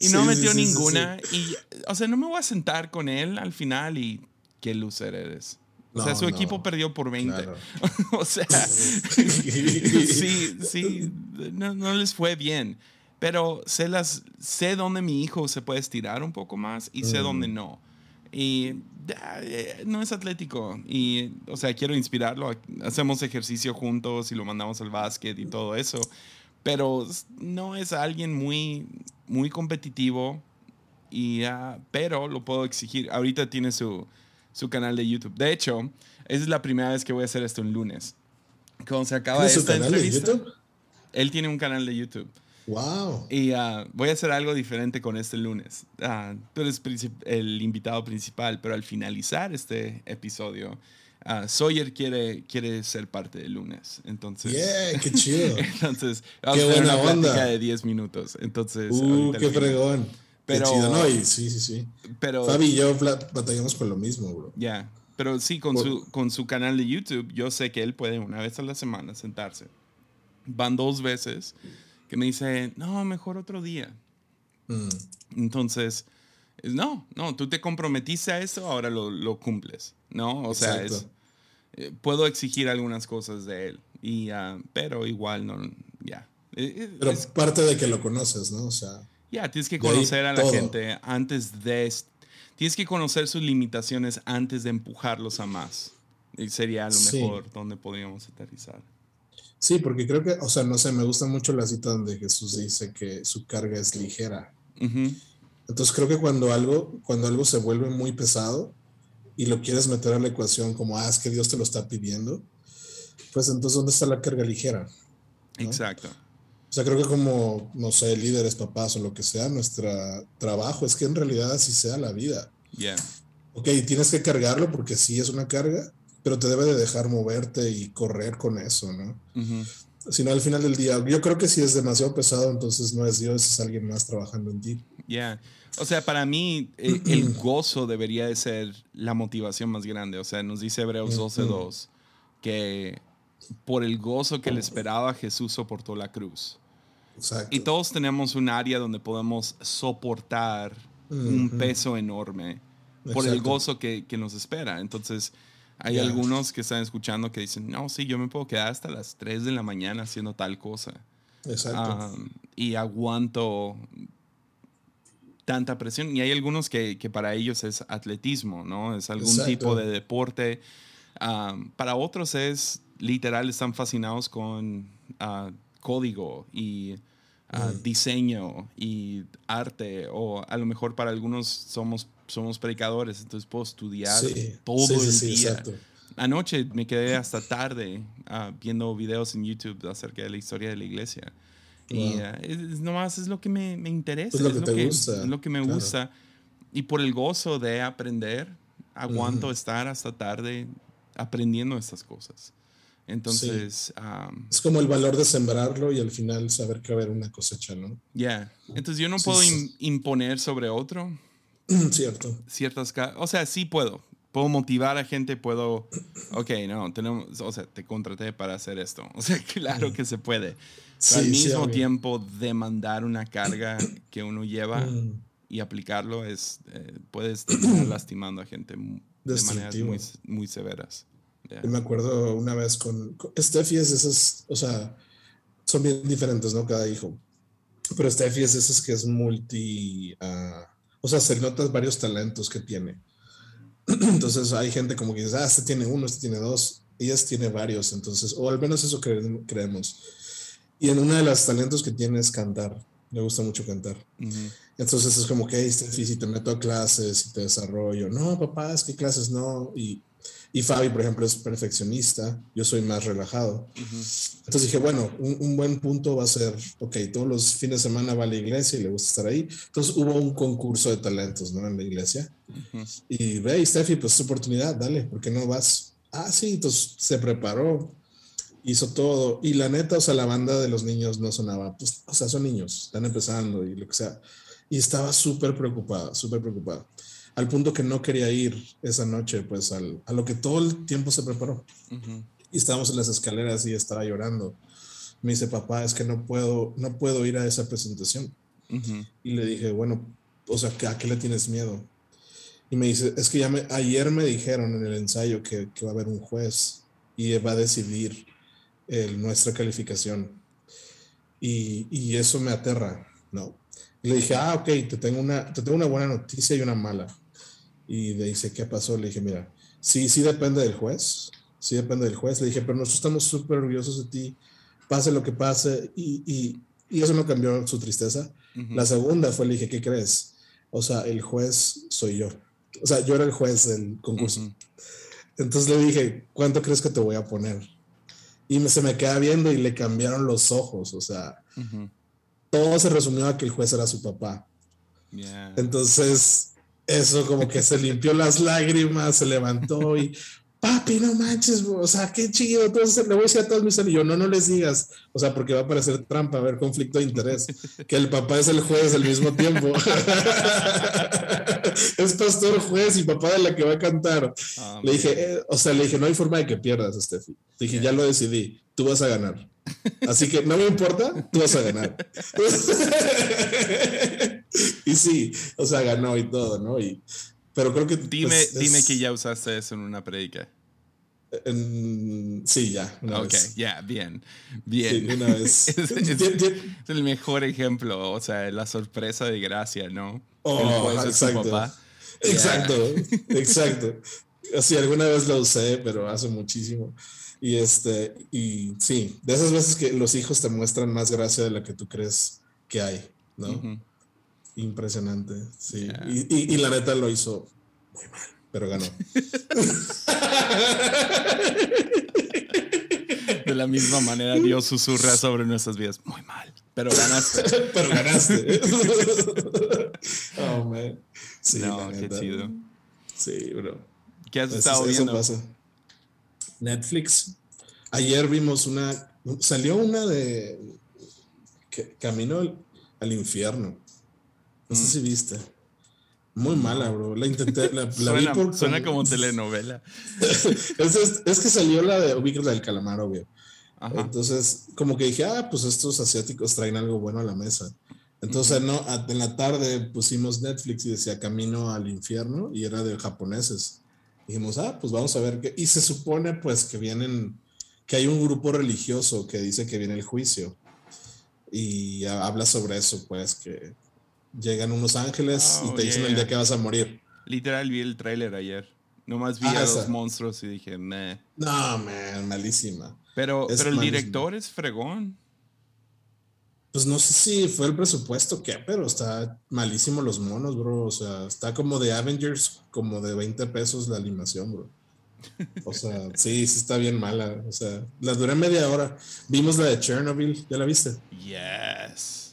y no metió ninguna. y, o sea, no me voy a sentar con él al final y qué lucer eres. o sea, su equipo perdió por 20. o sea, sí, sí, no, les fue bien. Pero sé, las, sé dónde mi hijo se puede estirar un poco más y sé dónde mm. no. Y eh, no es atlético. Y, o sea, quiero inspirarlo. Hacemos ejercicio juntos y lo mandamos al básquet y todo eso. Pero no es alguien muy, muy competitivo. Y, uh, pero lo puedo exigir. Ahorita tiene su, su canal de YouTube. De hecho, esa es la primera vez que voy a hacer esto un lunes. Cuando se acaba esta entrevista. De YouTube? Él tiene un canal de YouTube. Wow. Y uh, voy a hacer algo diferente con este lunes. Uh, tú eres el invitado principal, pero al finalizar este episodio, uh, Sawyer quiere, quiere ser parte del lunes. Entonces. Yeah, qué chido. *laughs* entonces, vamos qué a hacer una plática de 10 minutos. Entonces. Uh, qué fregón. Pero, qué chido, ¿no? Y, sí, sí, sí. Pero, Fabi y yo batallamos con lo mismo, bro. Ya. Pero sí, con, su, con su canal de YouTube, yo sé que él puede una vez a la semana sentarse. Van dos veces que me dice, no, mejor otro día. Mm. Entonces, no, no, tú te comprometiste a eso, ahora lo, lo cumples, ¿no? O sea, es, eh, puedo exigir algunas cosas de él, y, uh, pero igual no, ya. Eh, eh, pero es, parte de que lo conoces, ¿no? O sea. Ya, tienes que conocer a la gente antes de tienes que conocer sus limitaciones antes de empujarlos a más. Y sería a lo mejor donde podríamos aterrizar. Sí, porque creo que, o sea, no sé, me gusta mucho la cita donde Jesús dice que su carga es ligera. Entonces creo que cuando algo, cuando algo se vuelve muy pesado y lo quieres meter a la ecuación como, ah, es que Dios te lo está pidiendo, pues entonces, ¿dónde está la carga ligera? Exacto. O sea, creo que como, no sé, líderes, papás o lo que sea, nuestro trabajo es que en realidad así sea la vida. Yeah. Ok, tienes que cargarlo porque sí es una carga, pero te debe de dejar moverte y correr con eso, ¿no? Si no, al final del día, yo creo que si es demasiado pesado, entonces no es Dios, es alguien más trabajando en ti. Ya. O sea, para mí eh, el, *clears throat* gozo debería de ser la motivación más grande. O sea, nos dice Hebreos 12.2 que por el gozo que le esperaba Jesús soportó la cruz. Exacto. Y todos tenemos un área donde podemos soportar un peso enorme por el gozo que, que, nos espera. Entonces, hay algunos que están escuchando que dicen, no, sí, yo me puedo quedar hasta las 3 de la mañana haciendo tal cosa. Exacto. y aguanto tanta presión. Y hay algunos que, que, para ellos es atletismo, ¿no? Es algún tipo de deporte. para otros es literal, están fascinados con uh, código y mm. diseño y arte. O a lo mejor para algunos somos somos predicadores, entonces puedo estudiar todo el día. Anoche me quedé hasta tarde ah, viendo videos en YouTube acerca de la historia de la iglesia. Y uh, es, nomás es lo que me, me interesa. Es lo que, es lo que, gusta. Es lo que me gusta. Y por el gozo de aprender, aguanto estar hasta tarde aprendiendo estas cosas. Entonces. es como el valor de sembrarlo y al final saber que va a haber una cosecha, ¿no? Ya. Entonces yo no puedo imponer sobre otro. *clears throat* Cierto. Ciertas, o sea, sí puedo. Puedo motivar a gente, puedo, ok, no, tenemos, o sea, te contraté para hacer esto. *laughs* O sea, claro que se puede. al mismo tiempo, demandar una carga *clears throat* que uno lleva mm. y aplicarlo es, eh, puedes estar *clears throat* lastimando a gente de maneras muy, muy severas. Yo me acuerdo una vez con, Steffi es esas, o sea, son bien diferentes, ¿no? Cada hijo. Pero Steffi es esas que es multi... Uh, o sea, se notan varios talentos que tiene. *clears throat* Entonces hay gente como que dice, ah, este tiene uno, este tiene dos, ellas tiene varios, entonces, o al menos eso creemos. Y en una de los talentos que tiene es cantar, le gusta mucho cantar. Entonces es como que, hey, si te meto a clases y te desarrollo, no, papá, es que clases no, y y Fabi, por ejemplo, es perfeccionista, yo soy más relajado. Entonces dije, bueno, un, buen punto va a ser, ok, todos los fines de semana va a la iglesia y le gusta estar ahí. Entonces hubo un concurso de talentos, ¿no? En la iglesia. Y ve, Steffi, pues es oportunidad, dale, ¿por qué no vas? Ah, sí, entonces se preparó, hizo todo. Y la neta, o sea, la banda de los niños no sonaba, pues, o sea, son niños, están empezando y lo que sea. Y estaba súper preocupada, súper preocupada al punto que no quería ir esa noche, pues al, a lo que todo el tiempo se preparó. Y estábamos en las escaleras y estaba llorando. Me dice, papá, es que no puedo, no puedo ir a esa presentación. Y le dije, bueno, o sea, ¿a qué le tienes miedo? Y me dice, es que ya me, ayer me dijeron en el ensayo que, que va a haber un juez y va a decidir el, nuestra calificación. Y, y, eso me aterra, ¿no? Y le dije, ah, ok, te tengo, una, te tengo una buena noticia y una mala. Y le dice, ¿qué pasó? Le dije, mira, sí, sí depende del juez, sí depende del juez. Le dije, pero nosotros estamos súper orgullosos de ti, pase lo que pase. Y, y, y eso no cambió su tristeza. La segunda fue, le dije, ¿qué crees? O sea, el juez soy yo. O sea, yo era el juez del concurso. Entonces le dije, ¿cuánto crees que te voy a poner? Y me, se me queda viendo y le cambiaron los ojos. O sea, todo se resumió a que el juez era su papá. Entonces, eso como que se limpió las lágrimas, se levantó y papi, no manches, o sea, qué chido. Entonces le voy a decir a todos mis amigos, no, no les digas, o sea, porque va a parecer trampa, a haber conflicto de interés, que el papá es el juez al mismo tiempo. *laughs* es pastor, juez y papá de la que va a cantar. Ah, le dije, eh, o sea, le dije, no hay forma de que pierdas, Steffi. Le dije, ya lo decidí, tú vas a ganar. Así que no me importa, tú vas a ganar. *laughs* *laughs* y sí, o sea, ganó y todo, ¿no? Y pero creo que. Dime, pues, dime que ya usaste eso en una predica. sí, ya. ok, ya, bien. Bien. una vez. *laughs* es, el mejor ejemplo. O sea, la sorpresa de gracia, ¿no? Oh, exacto. Exacto, *laughs* exacto. Sí, alguna vez lo usé, pero hace muchísimo. Y este, y sí, de esas veces que los hijos te muestran más gracia de la que tú crees que hay, ¿no? Impresionante, sí. Y, la neta lo hizo muy mal, pero ganó. De la misma manera, Dios susurra sobre nuestras vidas. Muy mal, pero ganaste. *laughs* pero ganaste. *laughs* oh, man. Sí, no, qué chido. Sí, bro. ¿Qué has estado viendo? Netflix. Ayer vimos una. Salió una de. Camino al infierno. No sé si viste. Muy mala, bro. La intenté, la, suena, vi por suena como *laughs* telenovela. es, es, que salió la de la del calamar, obvio. Entonces, como que dije, ah, pues estos asiáticos traen algo bueno a la mesa. Entonces, no, en la tarde pusimos Netflix y decía Camino al infierno y era de japoneses. Dijimos, ah, pues vamos a ver qué. Y se supone, pues, que vienen, que hay un grupo religioso que dice que viene el juicio. Y habla sobre eso, pues, que llegan unos ángeles y oh, te dicen el día que vas a morir. Literal vi el tráiler ayer. Nomás vi ah, a los monstruos y dije, nah. No, man, malísima. Pero, pero el director es fregón. Pues no sé si fue el presupuesto que, pero está malísimo los monos, bro. O sea, está como de Avengers, como de 20 pesos la animación, bro. O sea, *laughs* sí, sí está bien mala. O sea, la duré media hora. Vimos la de Chernobyl, ¿ya la viste? Yes.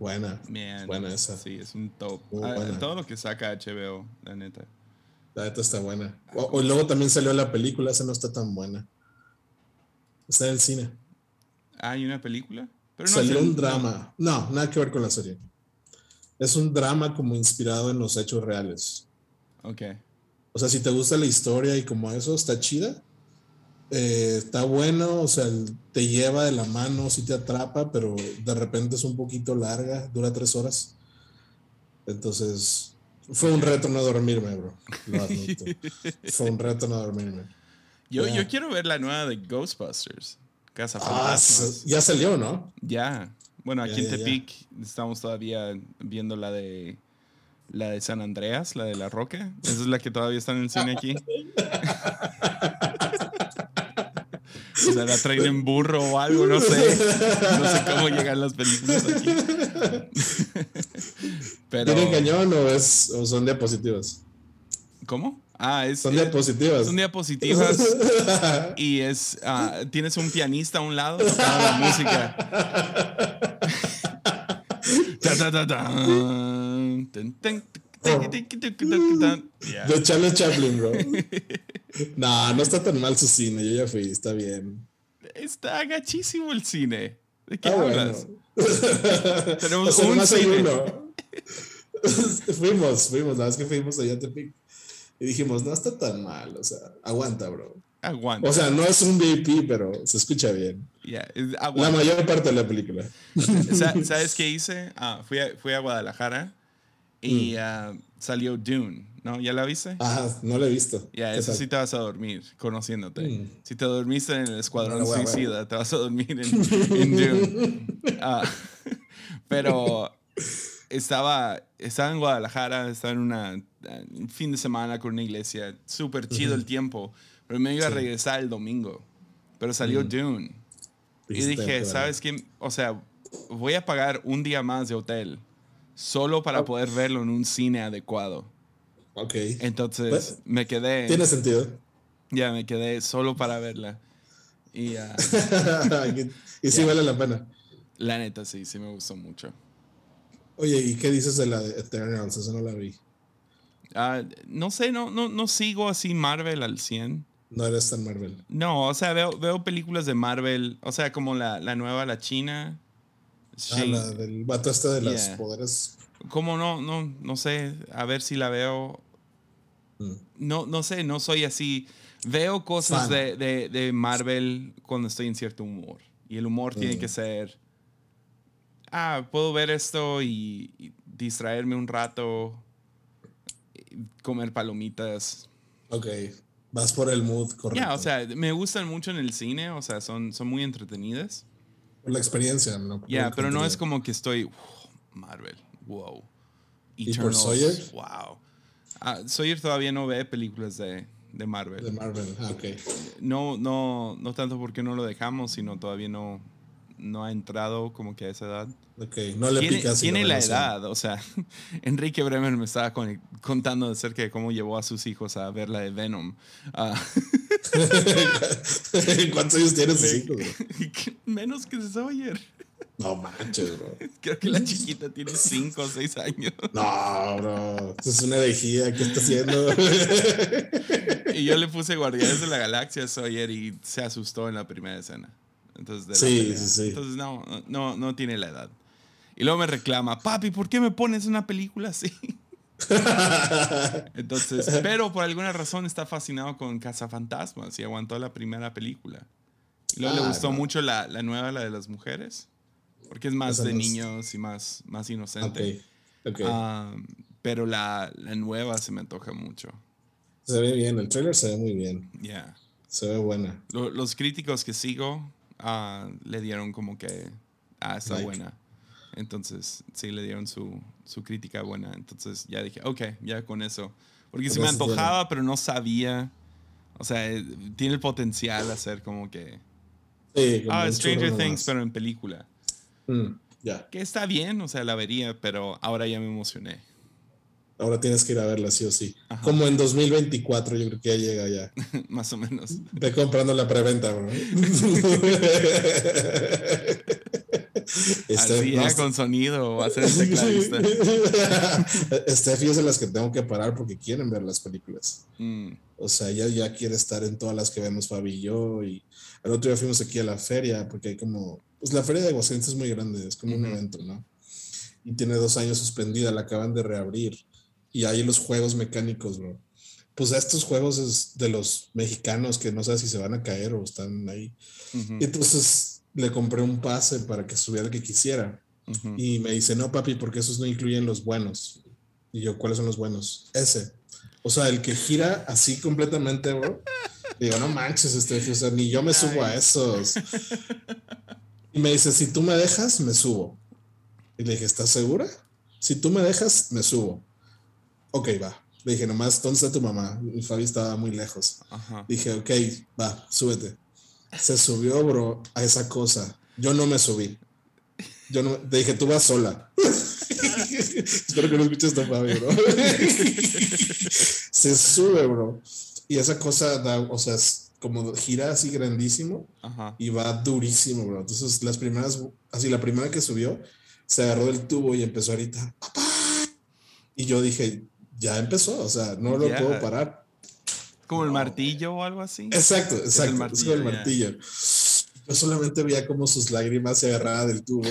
Buena. buena esa. Sí, es un top. Ah, todo lo que saca HBO, la neta. La neta está buena. O, luego también salió la película, esa no está tan buena. Está en el cine. Ah, ¿hay una película? Pero no salió un drama. No, nada que ver con la serie. Es un drama como inspirado en los hechos reales. Ok. O sea, si te gusta la historia y como eso, está chida. Eh, está bueno, o sea, te lleva de la mano, sí te atrapa, pero de repente es un poquito larga, dura tres horas. Entonces, fue un reto no dormirme, bro. *laughs* fue un reto no dormirme. Yo, yo quiero ver la nueva de Ghostbusters. Casa ah, ya salió, ¿no? Ya. Bueno, aquí en Tepic estamos todavía viendo la de la de San Andreas, la de La Roca. Esa es la que todavía está en el cine aquí. *laughs* O sea, la traen en burro o algo, no sé. No sé cómo llegan las películas aquí. *laughs* Pero... ¿Tienen cañón o, es, o son diapositivas? ¿Cómo? Ah, es, son diapositivas. Son diapositivas. *laughs* y es. Uh, tienes un pianista a un lado tocando la música. *laughs* ta, ta, ta, ta. De Charles Chaplin, bro. *laughs* No, no está tan mal su cine. Yo ya fui, está bien. Está gachísimo el cine. ¿De qué ah, hablas? *laughs* Tenemos un cine. *laughs* fuimos, fuimos, la vez que fuimos allá a Tepic. Y dijimos, no está tan mal, o sea, aguanta, bro. Aguanta. O sea, no es un VIP, pero se escucha bien. la mayor parte de la película. ¿Sabes qué hice? Ah, fui, a, fui a Guadalajara y mm. ah, salió Dune, ¿no? ¿Ya la viste? Ah, no la he visto. Ya, eso sí te vas a dormir, conociéndote. Mm. Si te dormiste en el Escuadrón Suicida, te vas a dormir en, Dune. *laughs* Ah, *laughs* pero estaba, estaba en Guadalajara, estaba en una, un fin de semana con una iglesia, súper chido el tiempo, pero me iba a regresar el domingo, pero salió mm. Dune. Y dije, ¿sabes qué? O sea, voy a pagar un día más de hotel solo para poder verlo en un cine adecuado. Ok. Entonces pues, me quedé. Tiene sentido. Ya, me quedé solo para verla. Y, *laughs* uh, y sí vale la pena. La neta, sí, sí me gustó mucho. Oye, ¿y qué dices de la de Eternals? Esa no la vi. Uh, no sé, no, no, no sigo así Marvel al 100. No eres tan Marvel. No, o sea, veo, veo películas de Marvel, o sea, como la, la nueva, la china. Ah, la del vato este de los poderes. ¿Cómo no? No, no sé. A ver si la veo. Mm. No, no sé, no soy así. Veo cosas de, de, Marvel cuando estoy en cierto humor. Y el humor tiene que mm. ser. Ah, puedo ver esto y, distraerme un rato. Comer palomitas. Ok. Vas por el mood, correcto. Ya, o sea, me gustan mucho en el cine, o sea, son, son muy entretenidas. Por la experiencia, ¿no? Ya, pero no es como que estoy, Marvel, wow. ¿Y por Sawyer? Wow. Ah, Sawyer todavía no ve películas de, de Marvel. De Marvel, ah, ok. No, no, no tanto porque no lo dejamos, sino todavía no, no ha entrado como que a esa edad. Ok, no le tiene, Tiene la edad, o sea, *laughs* Enrique Bremer me estaba contando acerca de cómo llevó a sus hijos a ver la de Venom. Uh, *laughs* ¿Cuántos años tienen sus hijos? *laughs* Menos que Sawyer. No manches, bro. Creo que la chiquita tiene 5 o 6 años. No, bro. Eso es una herejía. ¿Qué está haciendo? y yo le puse Guardianes de la Galaxia a Sawyer y se asustó en la primera escena. Entonces, sí, sí, sí. Entonces, no, no, no tiene la edad. Y luego me reclama, papi, ¿por qué me pones una película así? *laughs* Entonces, pero por alguna razón está fascinado con Cazafantasmas y aguantó la primera película. Y luego le ah, gustó mucho la, la, nueva, la de las mujeres, porque es más de niños y más, más inocente. Pero la, la, nueva se me antoja mucho. Se ve bien, el trailer se ve muy bien. Ya. Se ve buena. los críticos que sigo Ah, le dieron como que, ah, está buena. Entonces, sí, le dieron su, su, crítica buena. Entonces, ya dije, ok, ya con eso. Porque se me antojaba, pero no sabía. O sea, eh, tiene el potencial a ser como que. ah, Stranger Things, pero en película. Mm, ya. Que está bien, o sea, la vería, pero ahora ya me emocioné. Ahora tienes que ir a verla sí o sí. Como en 2024, yo creo que ya llega ya. *laughs* Más o menos. Ve comprando la preventa, bro. *laughs* Así ya con sonido va a ser el *laughs* tecladista. Steffi es de las que tengo que parar porque quieren ver las películas. Mm. O sea, ella ya quiere estar en todas las que vemos Fabi y yo. Y el otro día fuimos aquí a la feria porque hay como. Pues la feria de Aguascalientes es muy grande, es como un evento, ¿no? Y tiene dos años suspendida, la acaban de reabrir y hay los juegos mecánicos, bro. Pues estos juegos es de los mexicanos que no sé si se van a caer o están ahí. Y entonces le compré un pase para que estuviera el que quisiera. Y me dice, no, papi, porque esos no incluyen los buenos. Y yo, ¿cuáles son los buenos? Ese. O sea, el que gira así completamente, bro. Digo, no manches, este, o sea, ni yo me subo a esos. Y me dice, si tú me dejas, me subo. Y le dije, ¿estás segura? Si tú me dejas, me subo ok, va. Le dije, nomás, ¿dónde está tu mamá? Y Fabi estaba muy lejos. Dije, ok, va, súbete. Se subió, bro, a esa cosa. Yo no me subí. Yo no, le dije, tú vas sola. *laughs* Espero que no escuches esto, Fabi, bro. *laughs* Se sube, bro. Y esa cosa da, o sea, es como gira así grandísimo y va durísimo, bro. Entonces, las primeras, así la primera que subió, se agarró del tubo y empezó ahorita, papá. Y yo dije, ya empezó, o sea, no lo puedo parar. Como el martillo o algo así. Exacto, exacto. Es, el martillo, el martillo. Yo solamente veía como sus lágrimas se agarraban del tubo.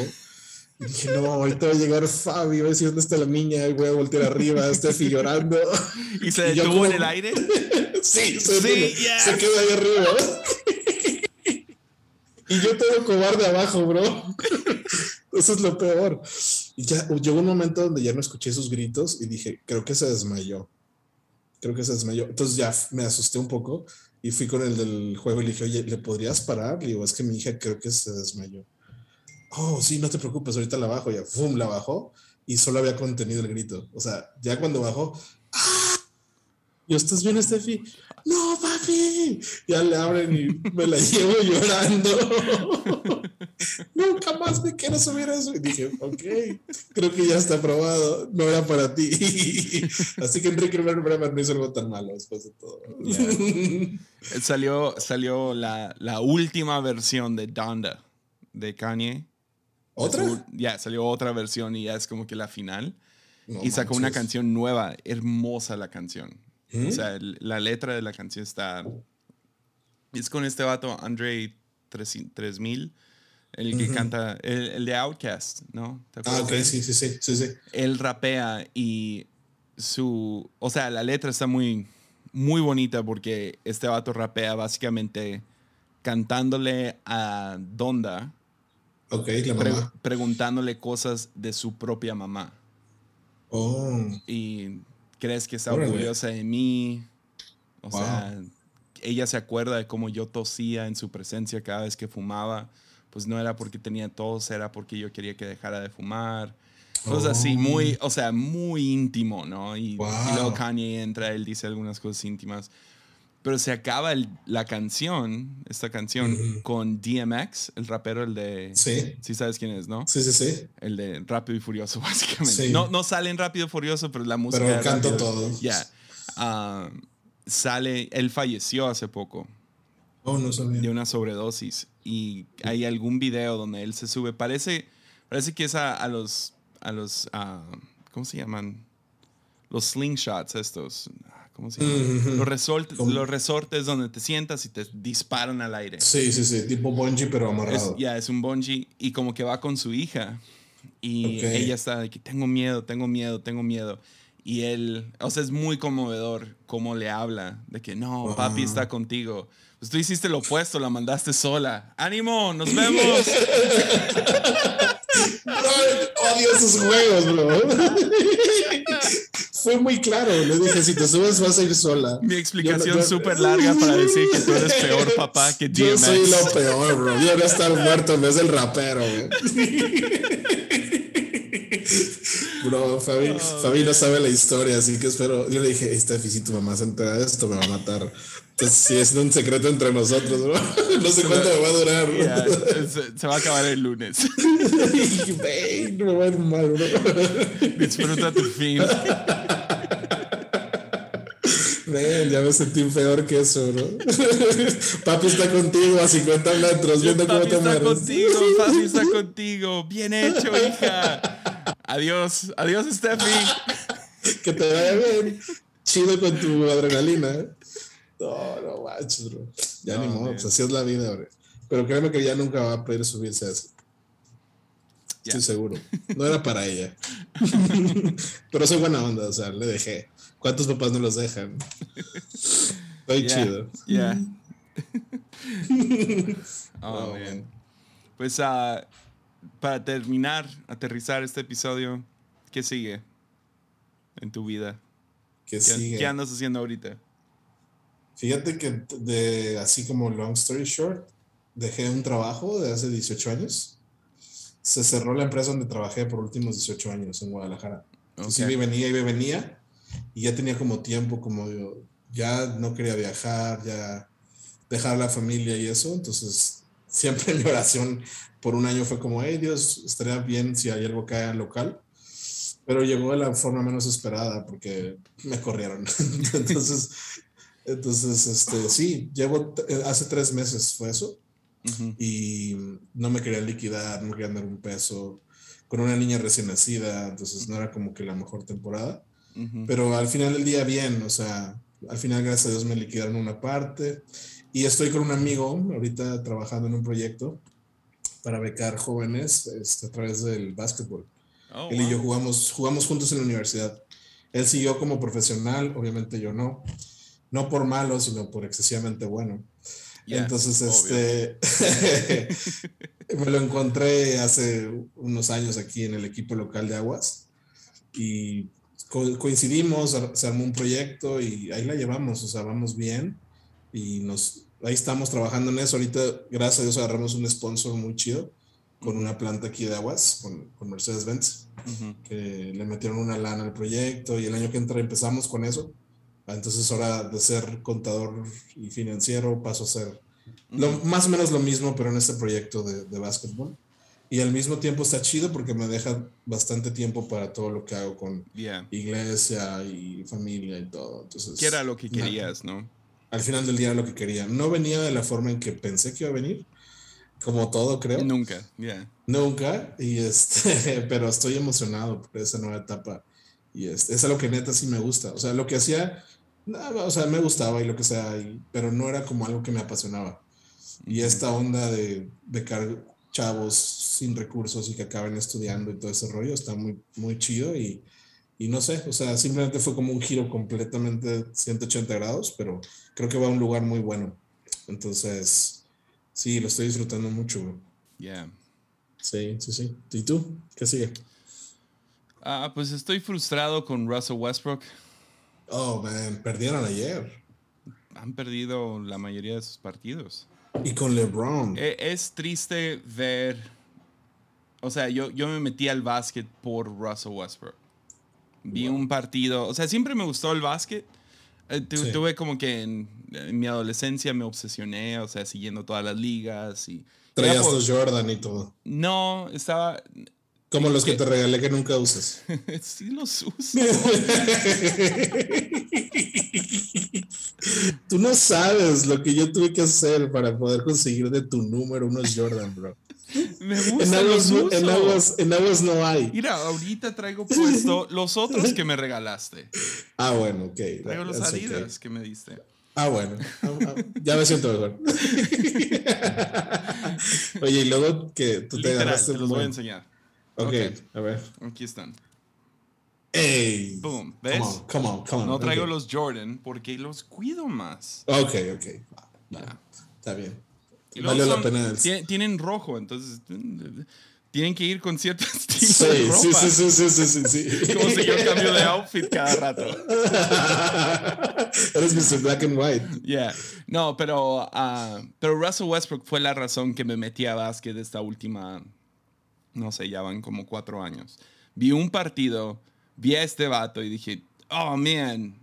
Y dije, no, ahorita va a llegar Fabi, va a decir dónde está la niña, y voy a voltear arriba, Steffi llorando. *laughs* ¿Y se detuvo en el aire? *laughs* sí, se, sí, se quedó ahí arriba. *laughs* y yo todo cobarde abajo, bro. Eso es lo peor. Y ya llegó un momento donde ya no escuché sus gritos y dije, creo que se desmayó. Creo que se desmayó. Entonces ya me asusté un poco y fui con el del juego y le dije, oye, ¿le podrías parar? Le digo, es que mi hija creo que se desmayó. Oh, sí, no te preocupes, ahorita la bajo. Ya, ¡fum! La bajó y solo había contenido el grito. O sea, ya cuando bajó, ¡ah! ¿Y estás bien, Steffi? No, papi. Ya le abren y me la llevo *laughs* llorando. *laughs* Nunca más me quiero subir a eso. Y dije, ok, creo que ya está aprobado. No era para ti. *laughs* Así que Enrique Bremer no hizo algo tan malo después de todo. Salió, salió la, la, última versión de Donda de Kanye. ¿Otra? Ya, salió otra versión y ya es como que la final. y sacó una canción nueva, hermosa la canción. O ¿Mm? sea, la letra de la canción está. Es con este vato, Andre 3000 el que canta, el, de Outcast, ¿no? ah, ok, sí, sí, sí, sí, sí. Él rapea y su, o sea, la letra está muy, muy bonita porque este vato rapea básicamente cantándole a Donda. Ok, la mamá. preguntándole cosas de su propia mamá. Oh. Y crees que está orgullosa de mí. O sea, ella se acuerda de cómo yo tosía en su presencia cada vez que fumaba pues no era porque tenía tos, era porque yo quería que dejara de fumar. Cosas así, muy, oh. o sea, muy íntimo, ¿no? Y, luego Kanye entra, él dice algunas cosas íntimas. Pero se acaba la canción, esta canción, con DMX, el rapero, el de... Sí. Sí sabes quién es, ¿no? Sí, sí, sí. El de Rápido y Furioso, *laughs* básicamente. No, no sale en Rápido y Furioso, pero la música... Pero canto todo. Ya. Ah, sale, él falleció hace poco. Oh, no sabía. De una sobredosis y hay algún video donde él se sube. Parece, parece que es a, los, a los, ¿cómo se llaman? Los slingshots estos. ¿Cómo se llaman? los, resortes, los resortes donde te sientas y te disparan al aire. Sí, sí, sí, tipo bungee pero amarrado. Ya, es un bungee y como que va con su hija y ella está de que tengo miedo, tengo miedo, tengo miedo. Y él, o sea, es muy conmovedor cómo le habla de que no, papi está contigo. Pues tú hiciste lo opuesto, la mandaste sola. ¡Ánimo! ¡Nos *laughs* vemos! odio esos juegos, bro. *laughs* Fue muy claro. Le dije, si te subes vas a ir sola. Mi explicación súper larga para decir que tú eres peor papá que DMX. *laughs* Yo soy lo peor, bro. Yo voy a estar muerto en vez del rapero, güey. *laughs* Bro, Fabi, Fabi, no sabe la historia, así que espero. Yo le dije, esta si tu mamá se entera de esto, me va a matar. Entonces, sí, es un secreto entre nosotros, bro. *laughs* No sé cuánto me va a durar. se, va a acabar el lunes. *laughs* no me va a ir mal, bro. Disfruta tu fin. Ven, ya me sentí peor que eso, bro. *laughs* Papi está contigo a 50 metros, viendo cómo te mueres. Papi está contigo, papi está contigo. Bien hecho, hija. Adiós, adiós, Steffi. *laughs* que te vaya bien. Chido con tu adrenalina. No, no manches, bro. Ya ni modo, pues así es la vida, bro. Pero créeme que ya nunca va a poder subirse a eso. Estoy seguro. No era para ella. *laughs* Pero soy buena onda, o sea, le dejé. ¿Cuántos papás no los dejan? Estoy chido. Ya. *laughs* oh, man. Pues uh, para terminar, aterrizar este episodio, ¿qué sigue en tu vida? ¿Qué, sigue? ¿Qué andas haciendo ahorita? Fíjate que de así como long story short, dejé un trabajo de hace 18 años. Se cerró la empresa donde trabajé por últimos 18 años en Guadalajara. Entonces okay. venía y me venía y ya tenía como tiempo, como yo, ya no quería viajar, ya dejar la familia y eso. Entonces *laughs* siempre mi oración por un año fue como, hey Dios, estaría bien si hay algo que haya local. Pero llegó de la forma menos esperada porque me corrieron. *laughs* Entonces entonces, este, sí, llevo, eh, hace tres meses fue eso. Y no me quería liquidar, no quería dar un peso. Con una niña recién nacida, entonces no era como que la mejor temporada. Pero al final del día, bien, o sea, al final, gracias a Dios, me liquidaron una parte. Y estoy con un amigo ahorita trabajando en un proyecto para becar jóvenes este, a través del básquetbol. Oh, Él y yo jugamos, jugamos juntos en la universidad. Él siguió como profesional, obviamente yo no no por malo, sino por excesivamente bueno. Entonces, este, *laughs* *laughs* me lo encontré hace unos años aquí en el equipo local de Aguas y coincidimos, se armó un proyecto y ahí la llevamos, o sea, vamos bien y nos, ahí estamos trabajando en eso. Ahorita, gracias a Dios, agarramos un sponsor muy chido con una planta aquí de aguas, con, Mercedes-Benz, que le metieron una lana al proyecto y el año que entra empezamos con eso. Entonces ahora de ser contador y financiero paso a ser lo, más o menos lo mismo, pero en este proyecto de, de básquetbol. Y al mismo tiempo está chido porque me deja bastante tiempo para todo lo que hago con iglesia y familia y todo. Entonces, ¿Qué era lo que querías, no? Al final del día lo que quería. No venía de la forma en que pensé que iba a venir, como todo creo. Nunca, ya. Nunca, y este, *laughs* pero estoy emocionado por esa nueva etapa. Y este, es algo que neta sí me gusta. O sea, lo que hacía, o sea, me gustaba y lo que sea, pero no era como algo que me apasionaba. Y esta onda de, de chavos sin recursos y que acaben estudiando y todo ese rollo está muy, muy chido y, y no sé, o sea, simplemente fue como un giro completamente 180 grados, pero creo que va a un lugar muy bueno. Entonces, sí, lo estoy disfrutando mucho. Yeah. Sí, sí, sí. ¿Y tú? ¿Qué sigue? Ah, pues estoy frustrado con Russell Westbrook. Oh, man, perdieron ayer. Han perdido la mayoría de sus partidos. Y con LeBron. E, es, triste ver. O sea, yo, yo me metí al básquet por Russell Westbrook. Vi un partido. O sea, siempre me gustó el básquet. Eh, tuve como que en, mi adolescencia me obsesioné, o sea, siguiendo todas las ligas y. Traías los Jordan y todo. No, estaba. Como los que te regalé que nunca usas. *laughs* sí los uso. *laughs* Tú no sabes lo que yo tuve que hacer para poder conseguir de tu número unos Jordan, bro. Me gusta. En aguas, en, aguas, en aguas, no hay. Mira, ahorita traigo puesto los otros que me regalaste. Ah, bueno, ok. Traigo los Adidas que me diste. Ah, bueno. Ah, ah, ya me siento mejor. *laughs* Oye, y luego que tú te agarraste. Te los voy a enseñar. Ok, a ver. Aquí están. Ey. Boom. ¿Ves? Come on, come on, No traigo los Jordan porque los cuido más. Ok, ok. Está bien. Vale la pena. Tienen rojo, entonces tienen que ir con cierto estilo *laughs* sí, de ropa. Sí, sí, sí, sí, sí, sí. Como si yo cambio de outfit cada rato. *laughs* Eres Mr. Black and White. Yeah. No, pero, uh, pero Russell Westbrook fue la razón que me metí a básquet esta última no sé, ya van como cuatro años. Vi un partido, vi a este vato y dije, oh man,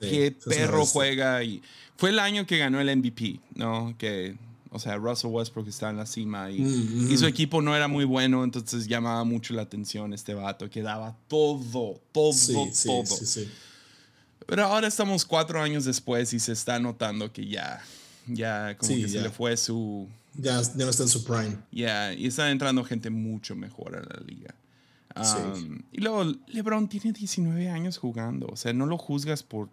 qué perro juega. Y fue el año que ganó el MVP, ¿no? Que, o sea, Russell Westbrook está en la cima y, mm, y, su equipo no era muy bueno, entonces llamaba mucho la atención este vato, que daba todo, todo, todo. Pero ahora estamos cuatro años después y se está notando que ya, ya como que se le fue su ya, ya no está en su prime. Ya, y está entrando gente mucho mejor a la liga. Um, y luego, LeBron tiene 19 años jugando. O sea, no lo juzgas por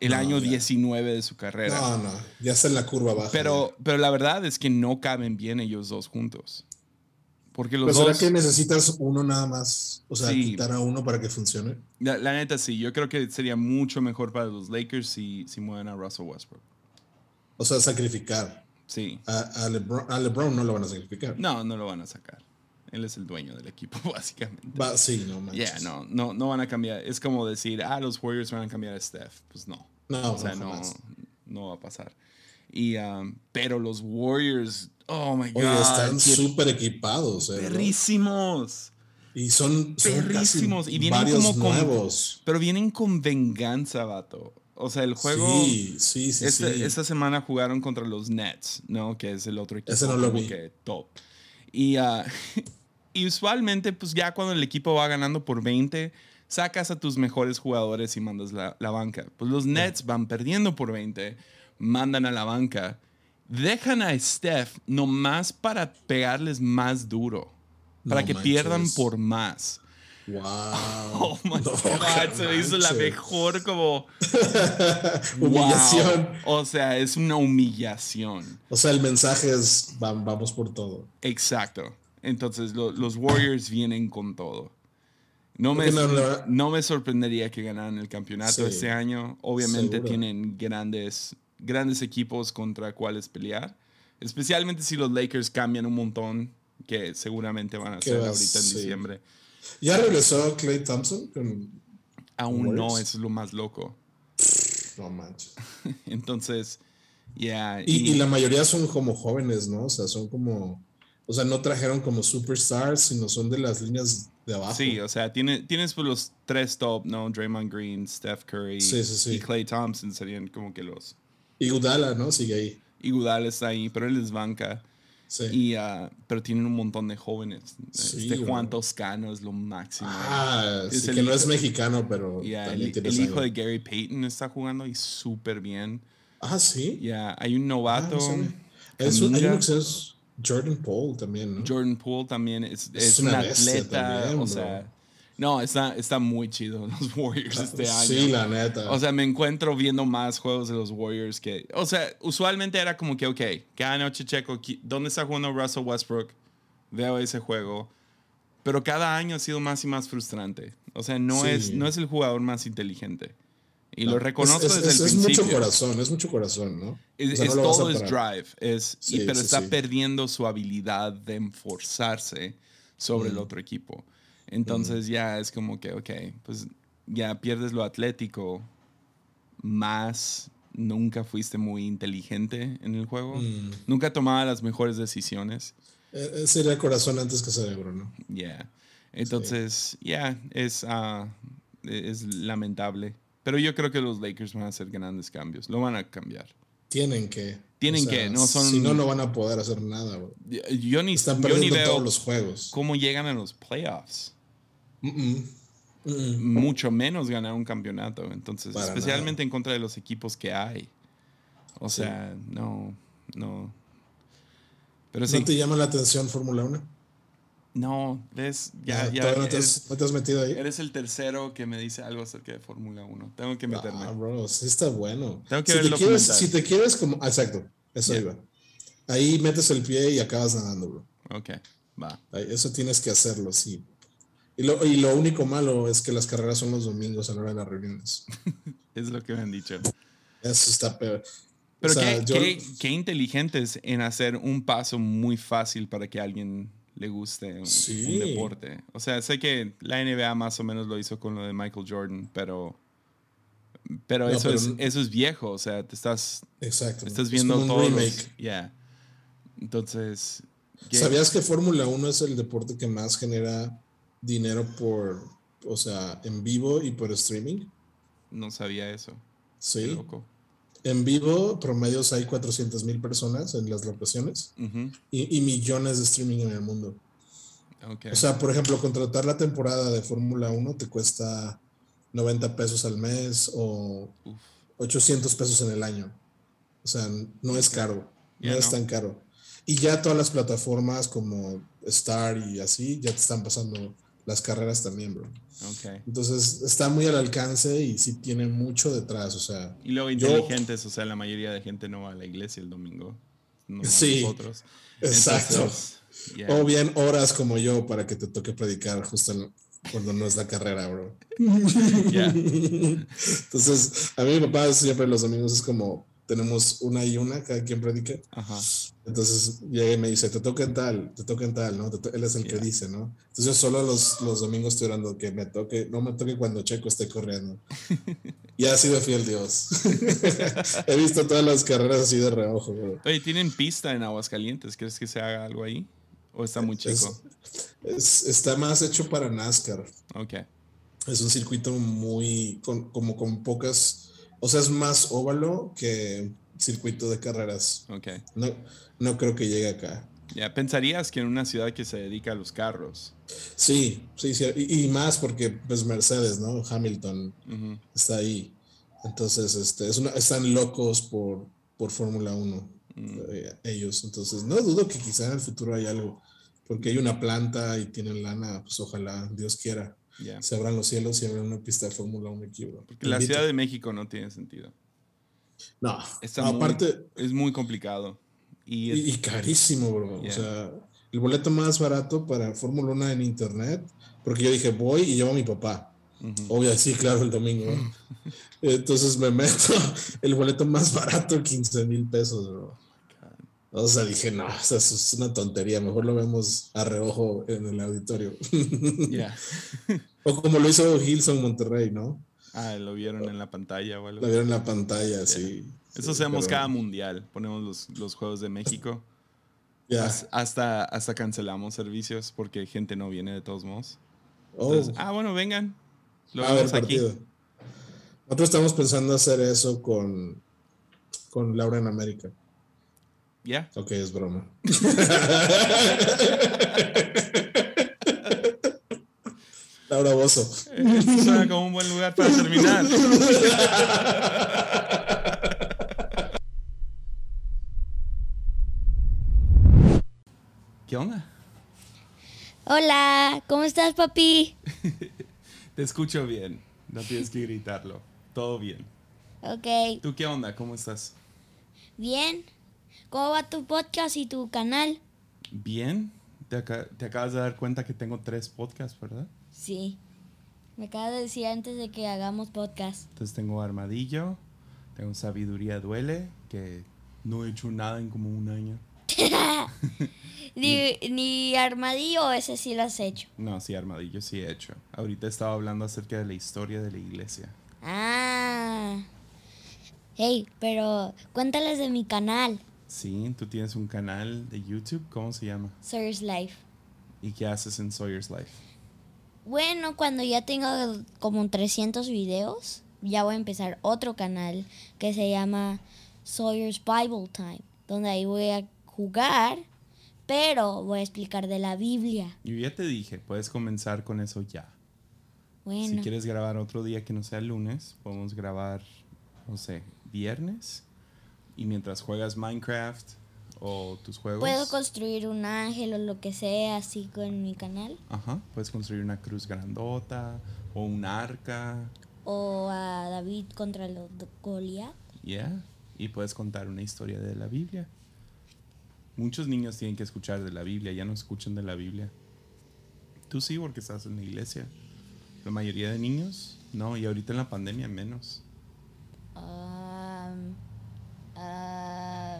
el año 19 de su carrera. No, no, ya está en la curva baja. Pero, pero la verdad es que no caben bien ellos dos juntos. Porque los ¿Pero dos. ¿Será que necesitas uno nada más? O sea, quitar a uno para que funcione. La, neta, sí. Yo creo que sería mucho mejor para los Lakers si, si mueven a Russell Westbrook. O sea, sacrificar. Sí. A, LeBron, no lo van a sacrificar. No, no lo van a sacar. Él es el dueño del equipo, *laughs* básicamente. Sí, no manches. no, no, no van a cambiar. Es como decir, ah, los Warriors van a cambiar a Steph. Pues no. No, o sea, no, no, va a pasar. Y, um, pero los Warriors, oh my God. están súper equipados. Eh, perrísimos. Y son, perrísimos. y vienen como nuevos. pero vienen con venganza, vato. O sea, el juego. Sí, sí, sí, este, Esta semana jugaron contra los Nets, ¿no? Que es el otro equipo. Ese no lo vi. Que top. Y, uh, *laughs* y usualmente, pues ya cuando el equipo va ganando por 20, sacas a tus mejores jugadores y mandas la, la banca. Pues los Nets van perdiendo por 20, mandan a la banca. Dejan a Steph nomás para pegarles más duro. Para que pierdan por más. Wow. *laughs* Oh my God, se hizo la mejor como *laughs* humillación. O sea, es una humillación. O sea, el mensaje es vamos por todo. Exacto. Entonces los Warriors vienen con todo. No me, no, me sorprendería que ganaran el campeonato este año. Obviamente tienen grandes grandes equipos contra cuáles pelear. Especialmente si los Lakers cambian un montón, que seguramente van a hacer ahorita en diciembre. ¿Ya regresó Clay Thompson? Aún no, eso es lo más loco. No manches. *laughs* Entonces, ya. y, la mayoría son como jóvenes, ¿no? O sea, son como. O sea, no trajeron como superstars, sino son de las líneas de abajo. Sí, o sea, tiene, tienes pues los tres top, ¿no? Draymond Green, Steph Curry y Clay Thompson serían como que los. Y Gudala, ¿no? Sigue ahí. Y Gudala está ahí, pero él es banca. Sí. Y, uh, pero tienen un montón de jóvenes. este Juan Toscano es lo máximo. Ah, es que no es mexicano, pero. el, el hijo de Gary Payton está jugando y súper bien. Ah, sí. Ya, hay un novato. Ah, es, un, hay uno que es Jordan Poole también, ¿no? Jordan Poole también es, es, un atleta. o sea, no, está, está muy chido *laughs* los Warriors este año. Sí, la neta. O sea, me encuentro viendo más juegos de los Warriors que. O sea, usualmente era como que, ok, cada noche checo, ¿dónde está jugando Russell Westbrook? Veo ese juego. Pero cada año ha sido más y más frustrante. O sea, no, es, no es el jugador más inteligente. Y lo reconozco es, desde el principio. Es mucho corazón, es mucho corazón, ¿no? Es, todo es drive, es, pero está perdiendo su habilidad de enforzarse sobre el mm. otro equipo. Entonces mm. ya es como que, ok, pues ya pierdes lo atlético, más nunca fuiste muy inteligente en el juego, mm. nunca tomaba las mejores decisiones. Eh, eh, sería corazón antes que cerebro, ¿no? Ya. Entonces, ya, es, uh, es lamentable. Pero yo creo que los Lakers van a hacer grandes cambios. Lo van a cambiar. Tienen que. Tienen que. No son, si no, no van a poder hacer nada. Yo ni, Están perdiendo todos los juegos. ¿Cómo llegan a los playoffs? Mucho menos ganar un campeonato. Entonces, especialmente en contra de los equipos que hay. O sea, no, no. Pero ¿No te llama la atención Fórmula 1? No, ves, ya, ya. no, te has, metido ahí? Eres el tercero que me dice algo acerca de Fórmula 1. Tengo que meterme. Ah, bro, sí está bueno. Tengo que si ver te quieres, Si te quieres como. exacto, eso iba. Ahí metes el pie y acabas nadando, bro. Ok, va. eso tienes que hacerlo, sí. Y lo, y lo único malo es que las carreras son los domingos a la hora de las reuniones. *laughs* es lo que me han dicho. Eso está peor. Pero qué, qué, qué inteligentes en hacer un paso muy fácil para que alguien le guste un, deporte. O sea, sé que la NBA más o menos lo hizo con lo de Michael Jordan, pero pero, eso, es, eso es viejo, o sea, te estás, exacto. estás viendo todo. remake. Yeah. Entonces. ¿Sabías que Fórmula 1 es el deporte que más genera dinero por, o sea, en vivo y por streaming? No sabía eso. Sí. loco. En vivo, promedios hay 400 mil personas en las locaciones y, millones de streaming en el mundo. O sea, por ejemplo, contratar la temporada de Fórmula 1 te cuesta 90 pesos al mes o 800 pesos en el año. O sea, no es caro, no es tan caro. Y ya todas las plataformas como Star y así ya te están pasando las carreras también, bro. Okay. Entonces está muy al alcance y sí tiene mucho detrás, o sea. Y luego inteligentes, o sea, la mayoría de gente no va a la iglesia el domingo. No sí. Nosotros. Exacto. O bien horas como yo para que te toque predicar justo cuando no es la carrera, bro. *laughs* Entonces, a mí mi papá siempre los domingos es como tenemos una y una, cada quien predique. Ajá. Entonces llega y me dice, te toca en tal, te toca en tal, ¿no? Él es el que dice, ¿no? Entonces yo solo los, los domingos estoy orando que me toque, no me toque cuando Checo esté corriendo. y ha sido fiel Dios. *laughs* He visto todas las carreras así de reojo, bro. Oye, ¿tienen pista en Aguascalientes? ¿Crees que se haga algo ahí? ¿O está muy chico? está más hecho para NASCAR. Ok. Es un circuito muy, como con pocas o sea, es más óvalo que circuito de carreras. Ok. No, no creo que llegue acá. Ya, pensarías que en una ciudad que se dedica a los carros. Sí, sí, sí. Y, más porque, pues, Mercedes, ¿no? Hamilton está ahí. Entonces, este, es una, están locos por, por Fórmula 1, mm. eh, ellos. Entonces, no dudo que quizá en el futuro hay algo. Porque hay una planta y tienen lana, pues ojalá, Dios quiera. Se abran los cielos y abran una pista de Fórmula 1 aquí, Porque la Ciudad de México no tiene sentido. No, aparte. Es muy complicado. Y, carísimo, bro. O sea, el boleto más barato para Fórmula 1 en internet, porque yo dije, voy y llevo a mi papá. Obvio, sí, claro, el domingo. *laughs* Entonces me meto *laughs* el boleto más barato, 15 mil pesos, bro. O sea, dije, no, eso es una tontería, mejor lo vemos a reojo en el auditorio. *laughs* o como lo hizo Hilson Monterrey, ¿no? Ah, lo vieron en la pantalla o algo. Lo vieron en la pantalla, sí. Eso hacemos cada mundial, ponemos los, los Juegos de México. Ya. Hasta, hasta cancelamos servicios porque gente no viene de todos modos. Oh. ah, bueno, vengan. Lo vemos aquí. Nosotros estamos pensando hacer eso con, con Laura en América. ¿Ya? Ok, es broma. *laughs* Laura Bozo. Esto suena como un buen lugar para terminar. ¿Qué onda? Hola, ¿cómo estás, papi? *laughs* Te escucho bien, no tienes que gritarlo. Todo bien. Ok. ¿Tú qué onda? ¿Cómo estás? Bien. ¿Cómo va tu podcast y tu canal? Bien. Te, acabas de dar cuenta que tengo tres podcasts, ¿verdad? Sí. Me acabas de decir antes de que hagamos podcast. Entonces tengo Armadillo, tengo Sabiduría Duele, que no he hecho nada en como un año. *laughs* *laughs* ni, ni, armadillo, ese sí lo has hecho. No, sí, armadillo sí he hecho. Ahorita estaba hablando acerca de la historia de la iglesia. Ah. Hey, pero cuéntales de mi canal. Sí, tú tienes un canal de YouTube, ¿cómo se llama? Sawyer's Life. ¿Y qué haces en Sawyer's Life? Bueno, cuando ya tenga como 300 videos, ya voy a empezar otro canal que se llama Sawyer's Bible Time, donde ahí voy a jugar, pero voy a explicar de la Biblia. Yo ya te dije, puedes comenzar con eso ya. Bueno. Si quieres grabar otro día que no sea lunes, podemos grabar, no sé, viernes. Y mientras juegas Minecraft o tus juegos. Puedo construir un ángel o lo que sea así con mi canal. Ajá, puedes construir una cruz grandota o un arca. O a David contra los Goliath. Yeah, y puedes contar una historia de la Biblia. Muchos niños tienen que escuchar de la Biblia, ya no escuchan de la Biblia. Tú sí, porque estás en la iglesia. La mayoría de niños, no, y ahorita en la pandemia menos. Ah,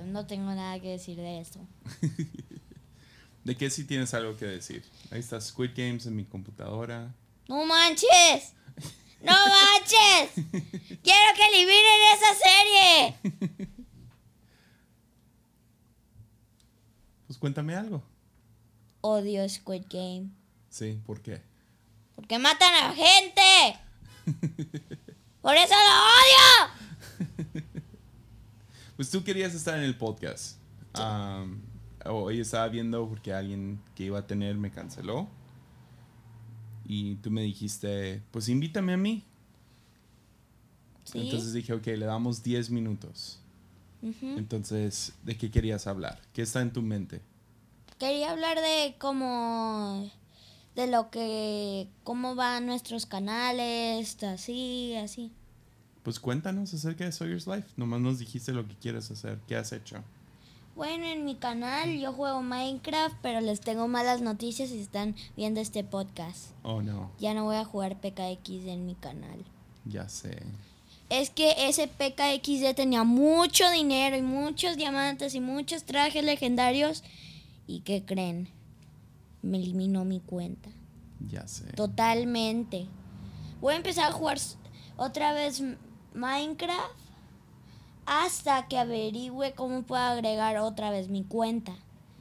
no tengo nada que decir de eso. *laughs* ¿De qué sí tienes algo que decir? Ahí está Squid Games en mi computadora. ¡No manches! ¡No *laughs* manches! ¡Quiero que eliminen esa serie! *laughs* Pues cuéntame algo. Odio Squid Game. Sí, ¿por qué? Porque matan a gente. Por eso lo odio. Pues tú querías estar en el podcast. hoy estaba viendo porque alguien que iba a tener me canceló. Y tú me dijiste, pues invítame a mí. Entonces dije, ok, le damos 10 minutos. Entonces, ¿de qué querías hablar? ¿Qué está en tu mente? Quería hablar de cómo de lo que cómo van nuestros canales, así, así. Pues cuéntanos acerca de Sawyer's Life. Nomás nos dijiste lo que quieres hacer. ¿Qué has hecho? Bueno, en mi canal yo juego Minecraft, pero les tengo malas noticias si están viendo este podcast. Oh, no. Ya no voy a jugar PKX en mi canal. Ya sé es que ese PKXD tenía mucho dinero y muchos diamantes y muchos trajes legendarios. ¿Y qué creen? Me eliminó mi cuenta. Ya sé. Totalmente. Voy a empezar a jugar otra vez Minecraft hasta que averigüe cómo puedo agregar otra vez mi cuenta.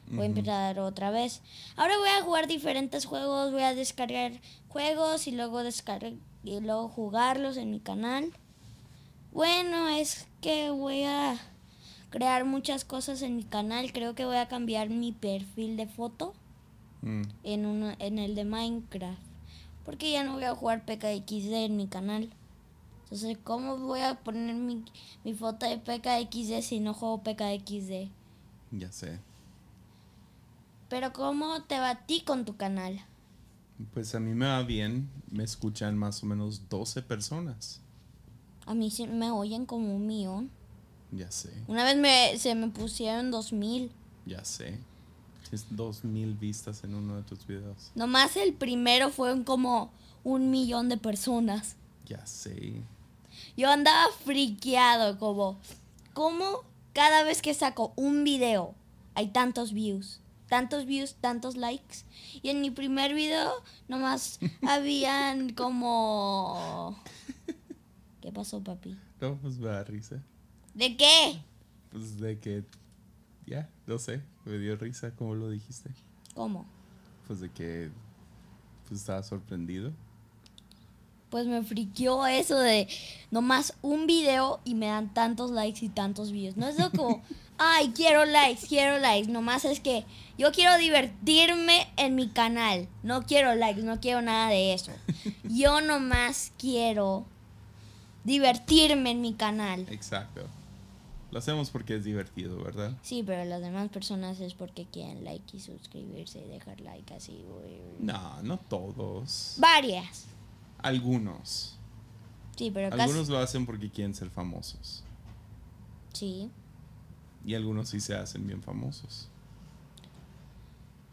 Voy a empezar otra vez. Ahora voy a jugar diferentes juegos, voy a descargar juegos y luego descargar y luego jugarlos en mi canal. Bueno, es que voy a crear muchas cosas en mi canal. Creo que voy a cambiar mi perfil de foto mm. en, en el de Minecraft. Porque ya no voy a jugar PKXD en mi canal. Entonces, ¿cómo voy a poner mi, mi foto de PKXD si no juego PKXD? Ya sé. Pero ¿cómo te va a ti con tu canal? Pues a mí me va bien. Me escuchan más o menos 12 personas. A mí se me oyen como un millón. Ya sé. Una vez me, se me pusieron dos mil. Ya sé. Es dos mil vistas en uno de tus videos. Nomás el primero fueron como un millón de personas. Ya sé. Yo andaba friqueado como, ¿cómo cada vez que saco un video hay tantos views? Tantos views, tantos likes. Y en mi primer video nomás *laughs* habían como... ¿Qué pasó, papi? No, pues me da risa. ¿De qué? Pues de que... Ya, no sé, me dio risa como lo dijiste. ¿Cómo? Pues de que pues estaba sorprendido. Pues me friqueó eso de nomás un video y me dan tantos likes y tantos videos. No es lo como, *laughs* ay, quiero likes, quiero likes. Nomás es que yo quiero divertirme en mi canal. No quiero likes, no quiero nada de eso. *laughs* Yo nomás quiero divertirme en mi canal. Exacto. Lo hacemos porque es divertido, ¿verdad? Sí, pero las demás personas es porque quieren like y suscribirse y dejar like así. No, no todos. Varias. Algunos. Sí, pero Algunos lo hacen porque quieren ser famosos. Sí. Y algunos sí se hacen bien famosos.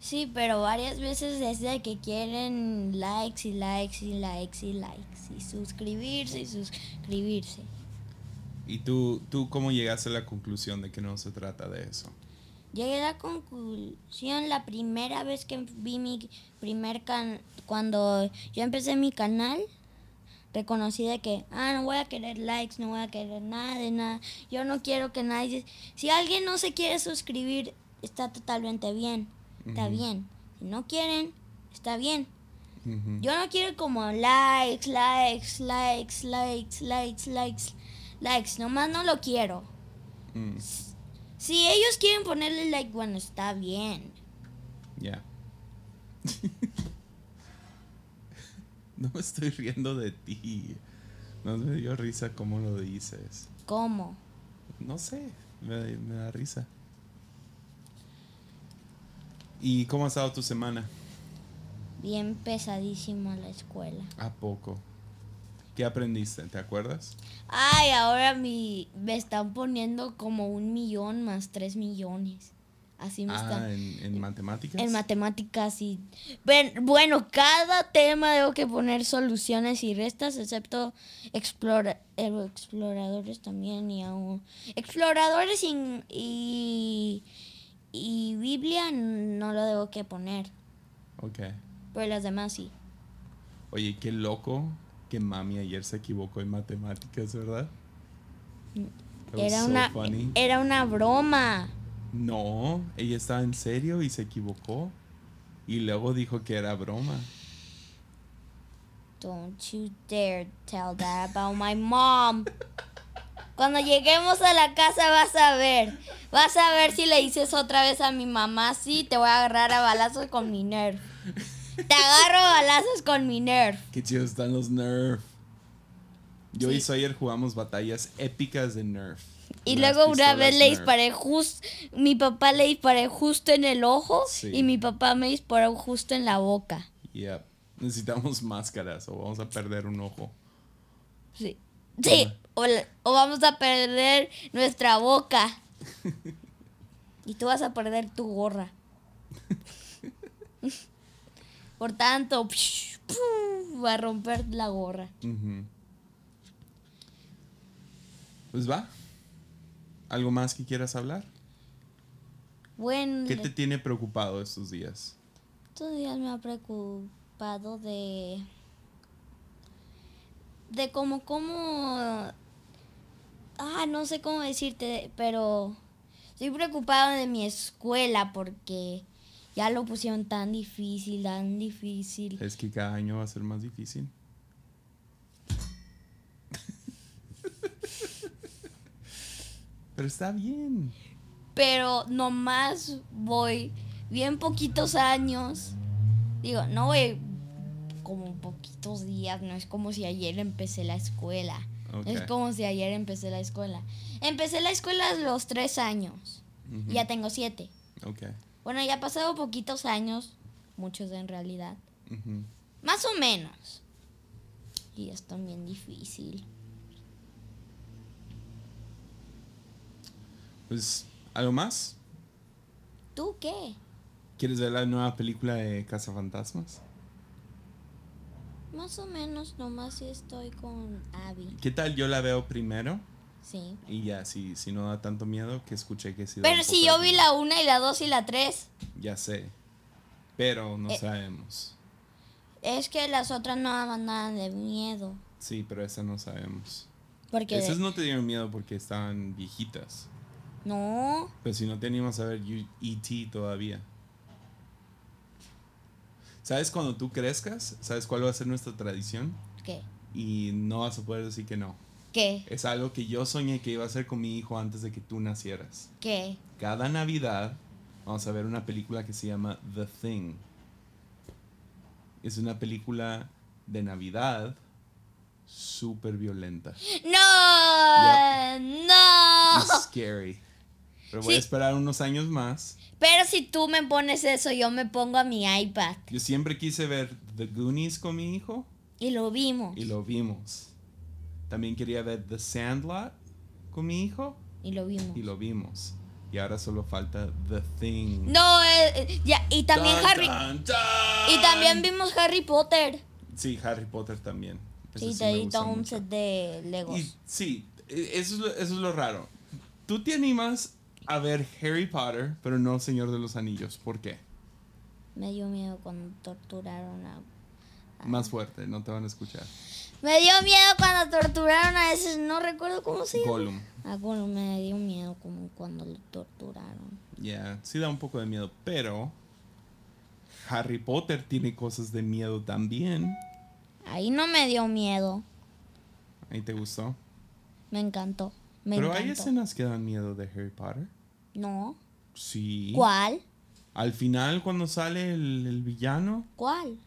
Sí, pero varias veces es de que quieren likes y likes y likes y likes y suscribirse y suscribirse. ¿Y tú, tú cómo llegaste a la conclusión de que no se trata de eso? Llegué a la conclusión la primera vez que vi mi primer can cuando yo empecé mi canal reconocí de que ah no voy a querer likes no voy a querer nada de nada yo no quiero que nadie si alguien no se quiere suscribir está totalmente bien está bien. Si no quieren está bien. Yo no quiero como likes likes likes likes likes likes likes, nomás no lo quiero. Mm. Si ellos quieren ponerle like, bueno, está bien. Ya. *laughs* no me estoy riendo de ti. No me dio risa cómo lo dices. ¿Cómo? No sé, me, me da risa. ¿Y cómo ha estado tu semana? Bien pesadísimo la escuela. ¿A poco? ¿Qué aprendiste? ¿Te acuerdas? Ay, ahora mi, me están poniendo como un millón más tres millones. Así me ah, están. ¿en, ¿en, matemáticas? En matemáticas y. Bueno, cada tema debo que poner soluciones y restas, excepto explora, exploradores también y aún. Exploradores y, y, Biblia no lo debo que poner. Ok. Pero las demás sí. Oye, qué loco que mami ayer se equivocó en matemáticas, ¿verdad? Era una, era una broma. No, ella estaba en serio y se equivocó. Y luego dijo que era broma. Don't you dare tell that about my mom. Cuando lleguemos a la casa vas a ver. Vas a ver si le dices otra vez a mi mamá, sí, te voy a agarrar a balazos con mi nerf. Te agarro balazos con mi Nerf. Qué chidos están los Nerf. Yo y Sawyer jugamos batallas épicas de Nerf. Y luego una vez le disparé justo, mi papá le disparé justo en el ojo y mi papá me disparó justo en la boca. Yep. Necesitamos máscaras o vamos a perder un ojo. Sí. Sí. O, o vamos a perder nuestra boca. *laughs* y tú vas a perder tu gorra. *laughs* Por tanto, va a romper la gorra. Pues va. ¿Algo más que quieras hablar? Bueno. ¿Qué te tiene preocupado estos días? Estos días me ha preocupado de. de cómo, cómo. Ah, no sé cómo decirte, pero. Estoy preocupado de mi escuela porque ya lo pusieron tan difícil, tan difícil. Es que cada año va a ser más difícil. Pero está bien. Pero nomás voy bien poquitos años. Digo, no voy como poquitos días, no es como si ayer empecé la escuela. Es como si ayer empecé la escuela. Empecé la escuela a los tres años. Ya tengo siete. Okay. Bueno, ya ha pasado poquitos años, muchos en realidad. Más o menos. Y es también difícil. Pues, ¿algo más? ¿Tú qué? ¿Quieres ver la nueva película de Casa Fantasmas? Más o menos, nomás si estoy con Abby. ¿Qué tal yo la veo primero? Sí. Y ya, si, si no da tanto miedo, que escuché que sí. Pero si yo vi la 1 y la 2 y la 3. Ya sé. Pero no eh, sabemos. Es que las otras no daban nada de miedo. Sí, pero esas no sabemos. Porque esas no te dieron miedo porque estaban viejitas. No. Pero si no teníamos a ver E.T. todavía. ¿Sabes cuando tú crezcas? ¿Sabes cuál va a ser nuestra tradición? ¿Qué? Y no vas a poder decir que no. ¿Qué? Es algo que yo soñé que iba a hacer con mi hijo antes de que tú nacieras. ¿Qué? Cada Navidad vamos a ver una película que se llama The Thing. Es una película de Navidad súper violenta. No, no. Es scary. Pero voy a esperar unos años más pero si tú me pones eso, yo me pongo a mi iPad. Yo siempre quise ver The Goonies con mi hijo. Y lo vimos. Y lo vimos. También quería ver The Sandlot con mi hijo. Y lo vimos. Y lo vimos. Y ahora solo falta The Thing. No, eh, eh, ya, y también Harry. Y también vimos Harry Potter. Sí, Harry Potter también. sí, te edita un set de Legos. sí, e, eso es, eso es lo raro. ¿Tú te animas a ver Harry Potter, pero no Señor de los Anillos. ¿Por qué? Me dio miedo cuando torturaron a... Más fuerte, no te van a escuchar. Me dio miedo cuando torturaron a ese, no recuerdo cómo se llama. Gollum. A Gollum me dio miedo como cuando lo torturaron. Ya, sí da un poco de miedo, pero Harry Potter tiene cosas de miedo también. Ahí no me dio miedo. ¿Ahí te gustó? Me encantó. Pero hay escenas que dan miedo de Harry Potter. No. Sí. ¿Cuál? Al final cuando sale el, villano. ¿Cuál?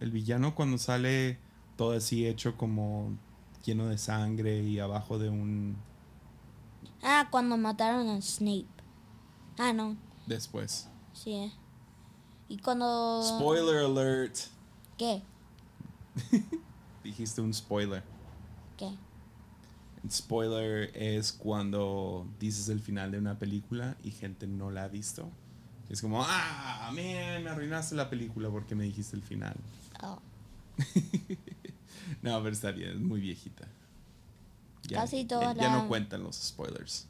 El villano cuando sale todo así hecho como lleno de sangre y abajo de un... Ah, cuando mataron a Snape. Ah, no. Después. Sí. Eh. Y cuando... Spoiler alert. ¿Qué? *laughs* Dijiste un spoiler. ¿Qué? spoiler es cuando dices el final de una película y gente no la ha visto. Es como, ah, man, me arruinaste la película porque me dijiste el final. Oh. *laughs* no, pero estaría, es muy viejita. Ya, Casi todas. Ya, no cuentan los spoilers.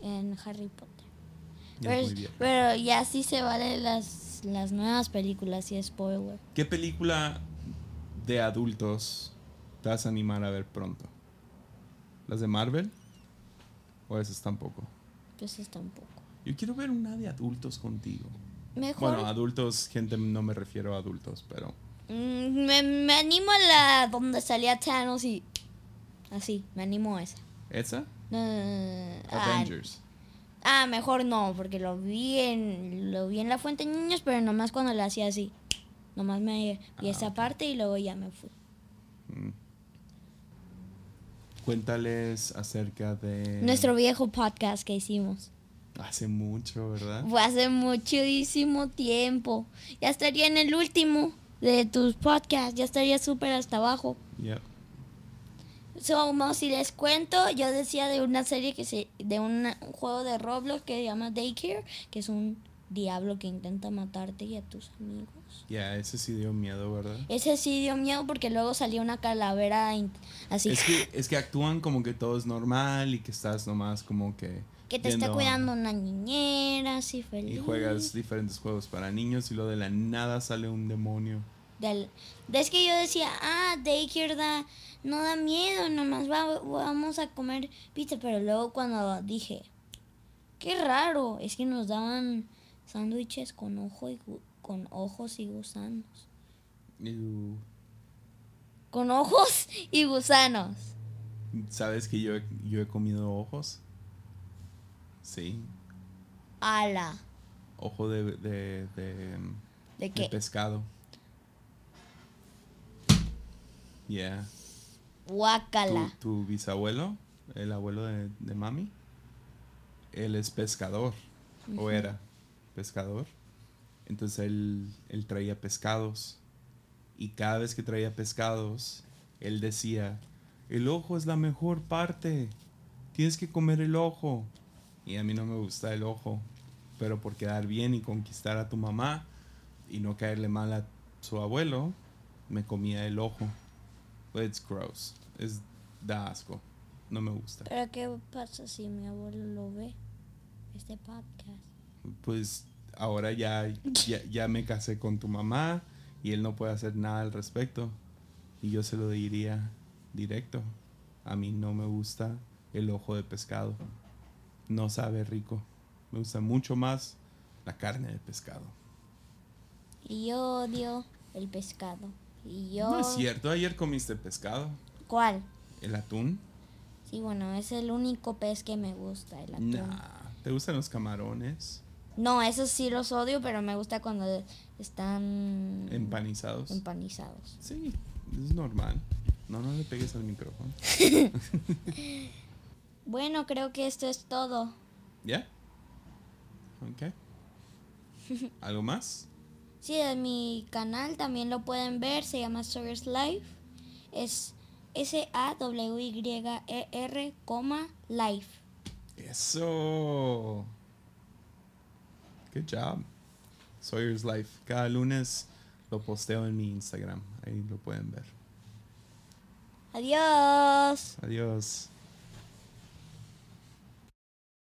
En Harry Potter. pero, ya sí se valen las, las nuevas películas y spoiler. ¿Qué película de adultos te vas a animar a ver pronto? ¿Las de Marvel? ¿O esas tampoco? Esas tampoco. Yo quiero ver una de adultos contigo. Mejor. Bueno, adultos, gente, no me refiero a adultos, pero. Mm, me, animo a la donde salía Thanos y. Así, me animo a esa. ¿Esa? Ah, Avengers. Ah, mejor no, porque lo vi en lo vi en la fuente de niños, pero nomás cuando le hacía así. Nomás me vi ah, esa parte y luego ya me fui. Mm. Cuéntales acerca de... Nuestro viejo podcast que hicimos. Hace mucho, ¿verdad? Fue hace muchísimo tiempo. Ya estaría en el último de tus podcasts. Ya estaría súper hasta abajo. Yep. Somos, si les cuento, yo decía de una serie que se... De un juego de Roblox que se llama Daycare. Que es un diablo que intenta matarte y a tus amigos. Ya, ese sí dio miedo, ¿verdad? Ese sí dio miedo porque luego salió una calavera así. Es que, es que actúan como que todo es normal y que estás nomás como que... Que te está cuidando una niñera, así feliz. Y juegas diferentes juegos para niños y luego de la nada sale un demonio. Del, es que yo decía, ah, Daycare da, no da miedo, nomás vamos a comer pizza. Pero luego cuando dije, qué raro, es que nos daban sándwiches con ojo y con ojos y gusanos. Con ojos y gusanos. ¿Sabes que yo, yo he comido ojos? Sí. Ala. Ojo de. ¿De, de, ¿De qué? pescado. Yeah. Guácala. ¿Tu, bisabuelo, el abuelo de, de, mami, él es pescador. O era pescador. Entonces él, él traía pescados. Y cada vez que traía pescados, él decía, el ojo es la mejor parte. Tienes que comer el ojo. Y a mí no me gusta el ojo. Pero por quedar bien y conquistar a tu mamá y no caerle mal a su abuelo, me comía el ojo. It's gross. Es da asco. No me gusta. ¿Pero qué pasa si mi abuelo lo ve? Este podcast. Pues ahora ya, ya, ya me casé con tu mamá y él no puede hacer nada al respecto. Y yo se lo diría directo. A mí no me gusta el ojo de pescado. No sabe rico. Me gusta mucho más la carne de pescado. Y yo odio el pescado. Y yo... No es cierto, ayer comiste pescado. ¿Cuál? El atún. Sí, bueno, es el único pez que me gusta, el atún. ¿te gustan los camarones? No, esos sí los odio, pero me gusta cuando están... Empanizados. Empanizados. Sí, es normal. No, no le pegues al micrófono. *laughs* *laughs* bueno, creo que esto es todo. ¿Ya? Ok. *laughs* ¿Algo más? Sí, en mi canal también lo pueden ver, se llama Sawyer's Life. Es S-A-W-Y-E-R, Life. Eso. Good job. Sawyer's Life. Cada lunes lo posteo en mi Instagram. Ahí lo pueden ver. Adiós. Adiós.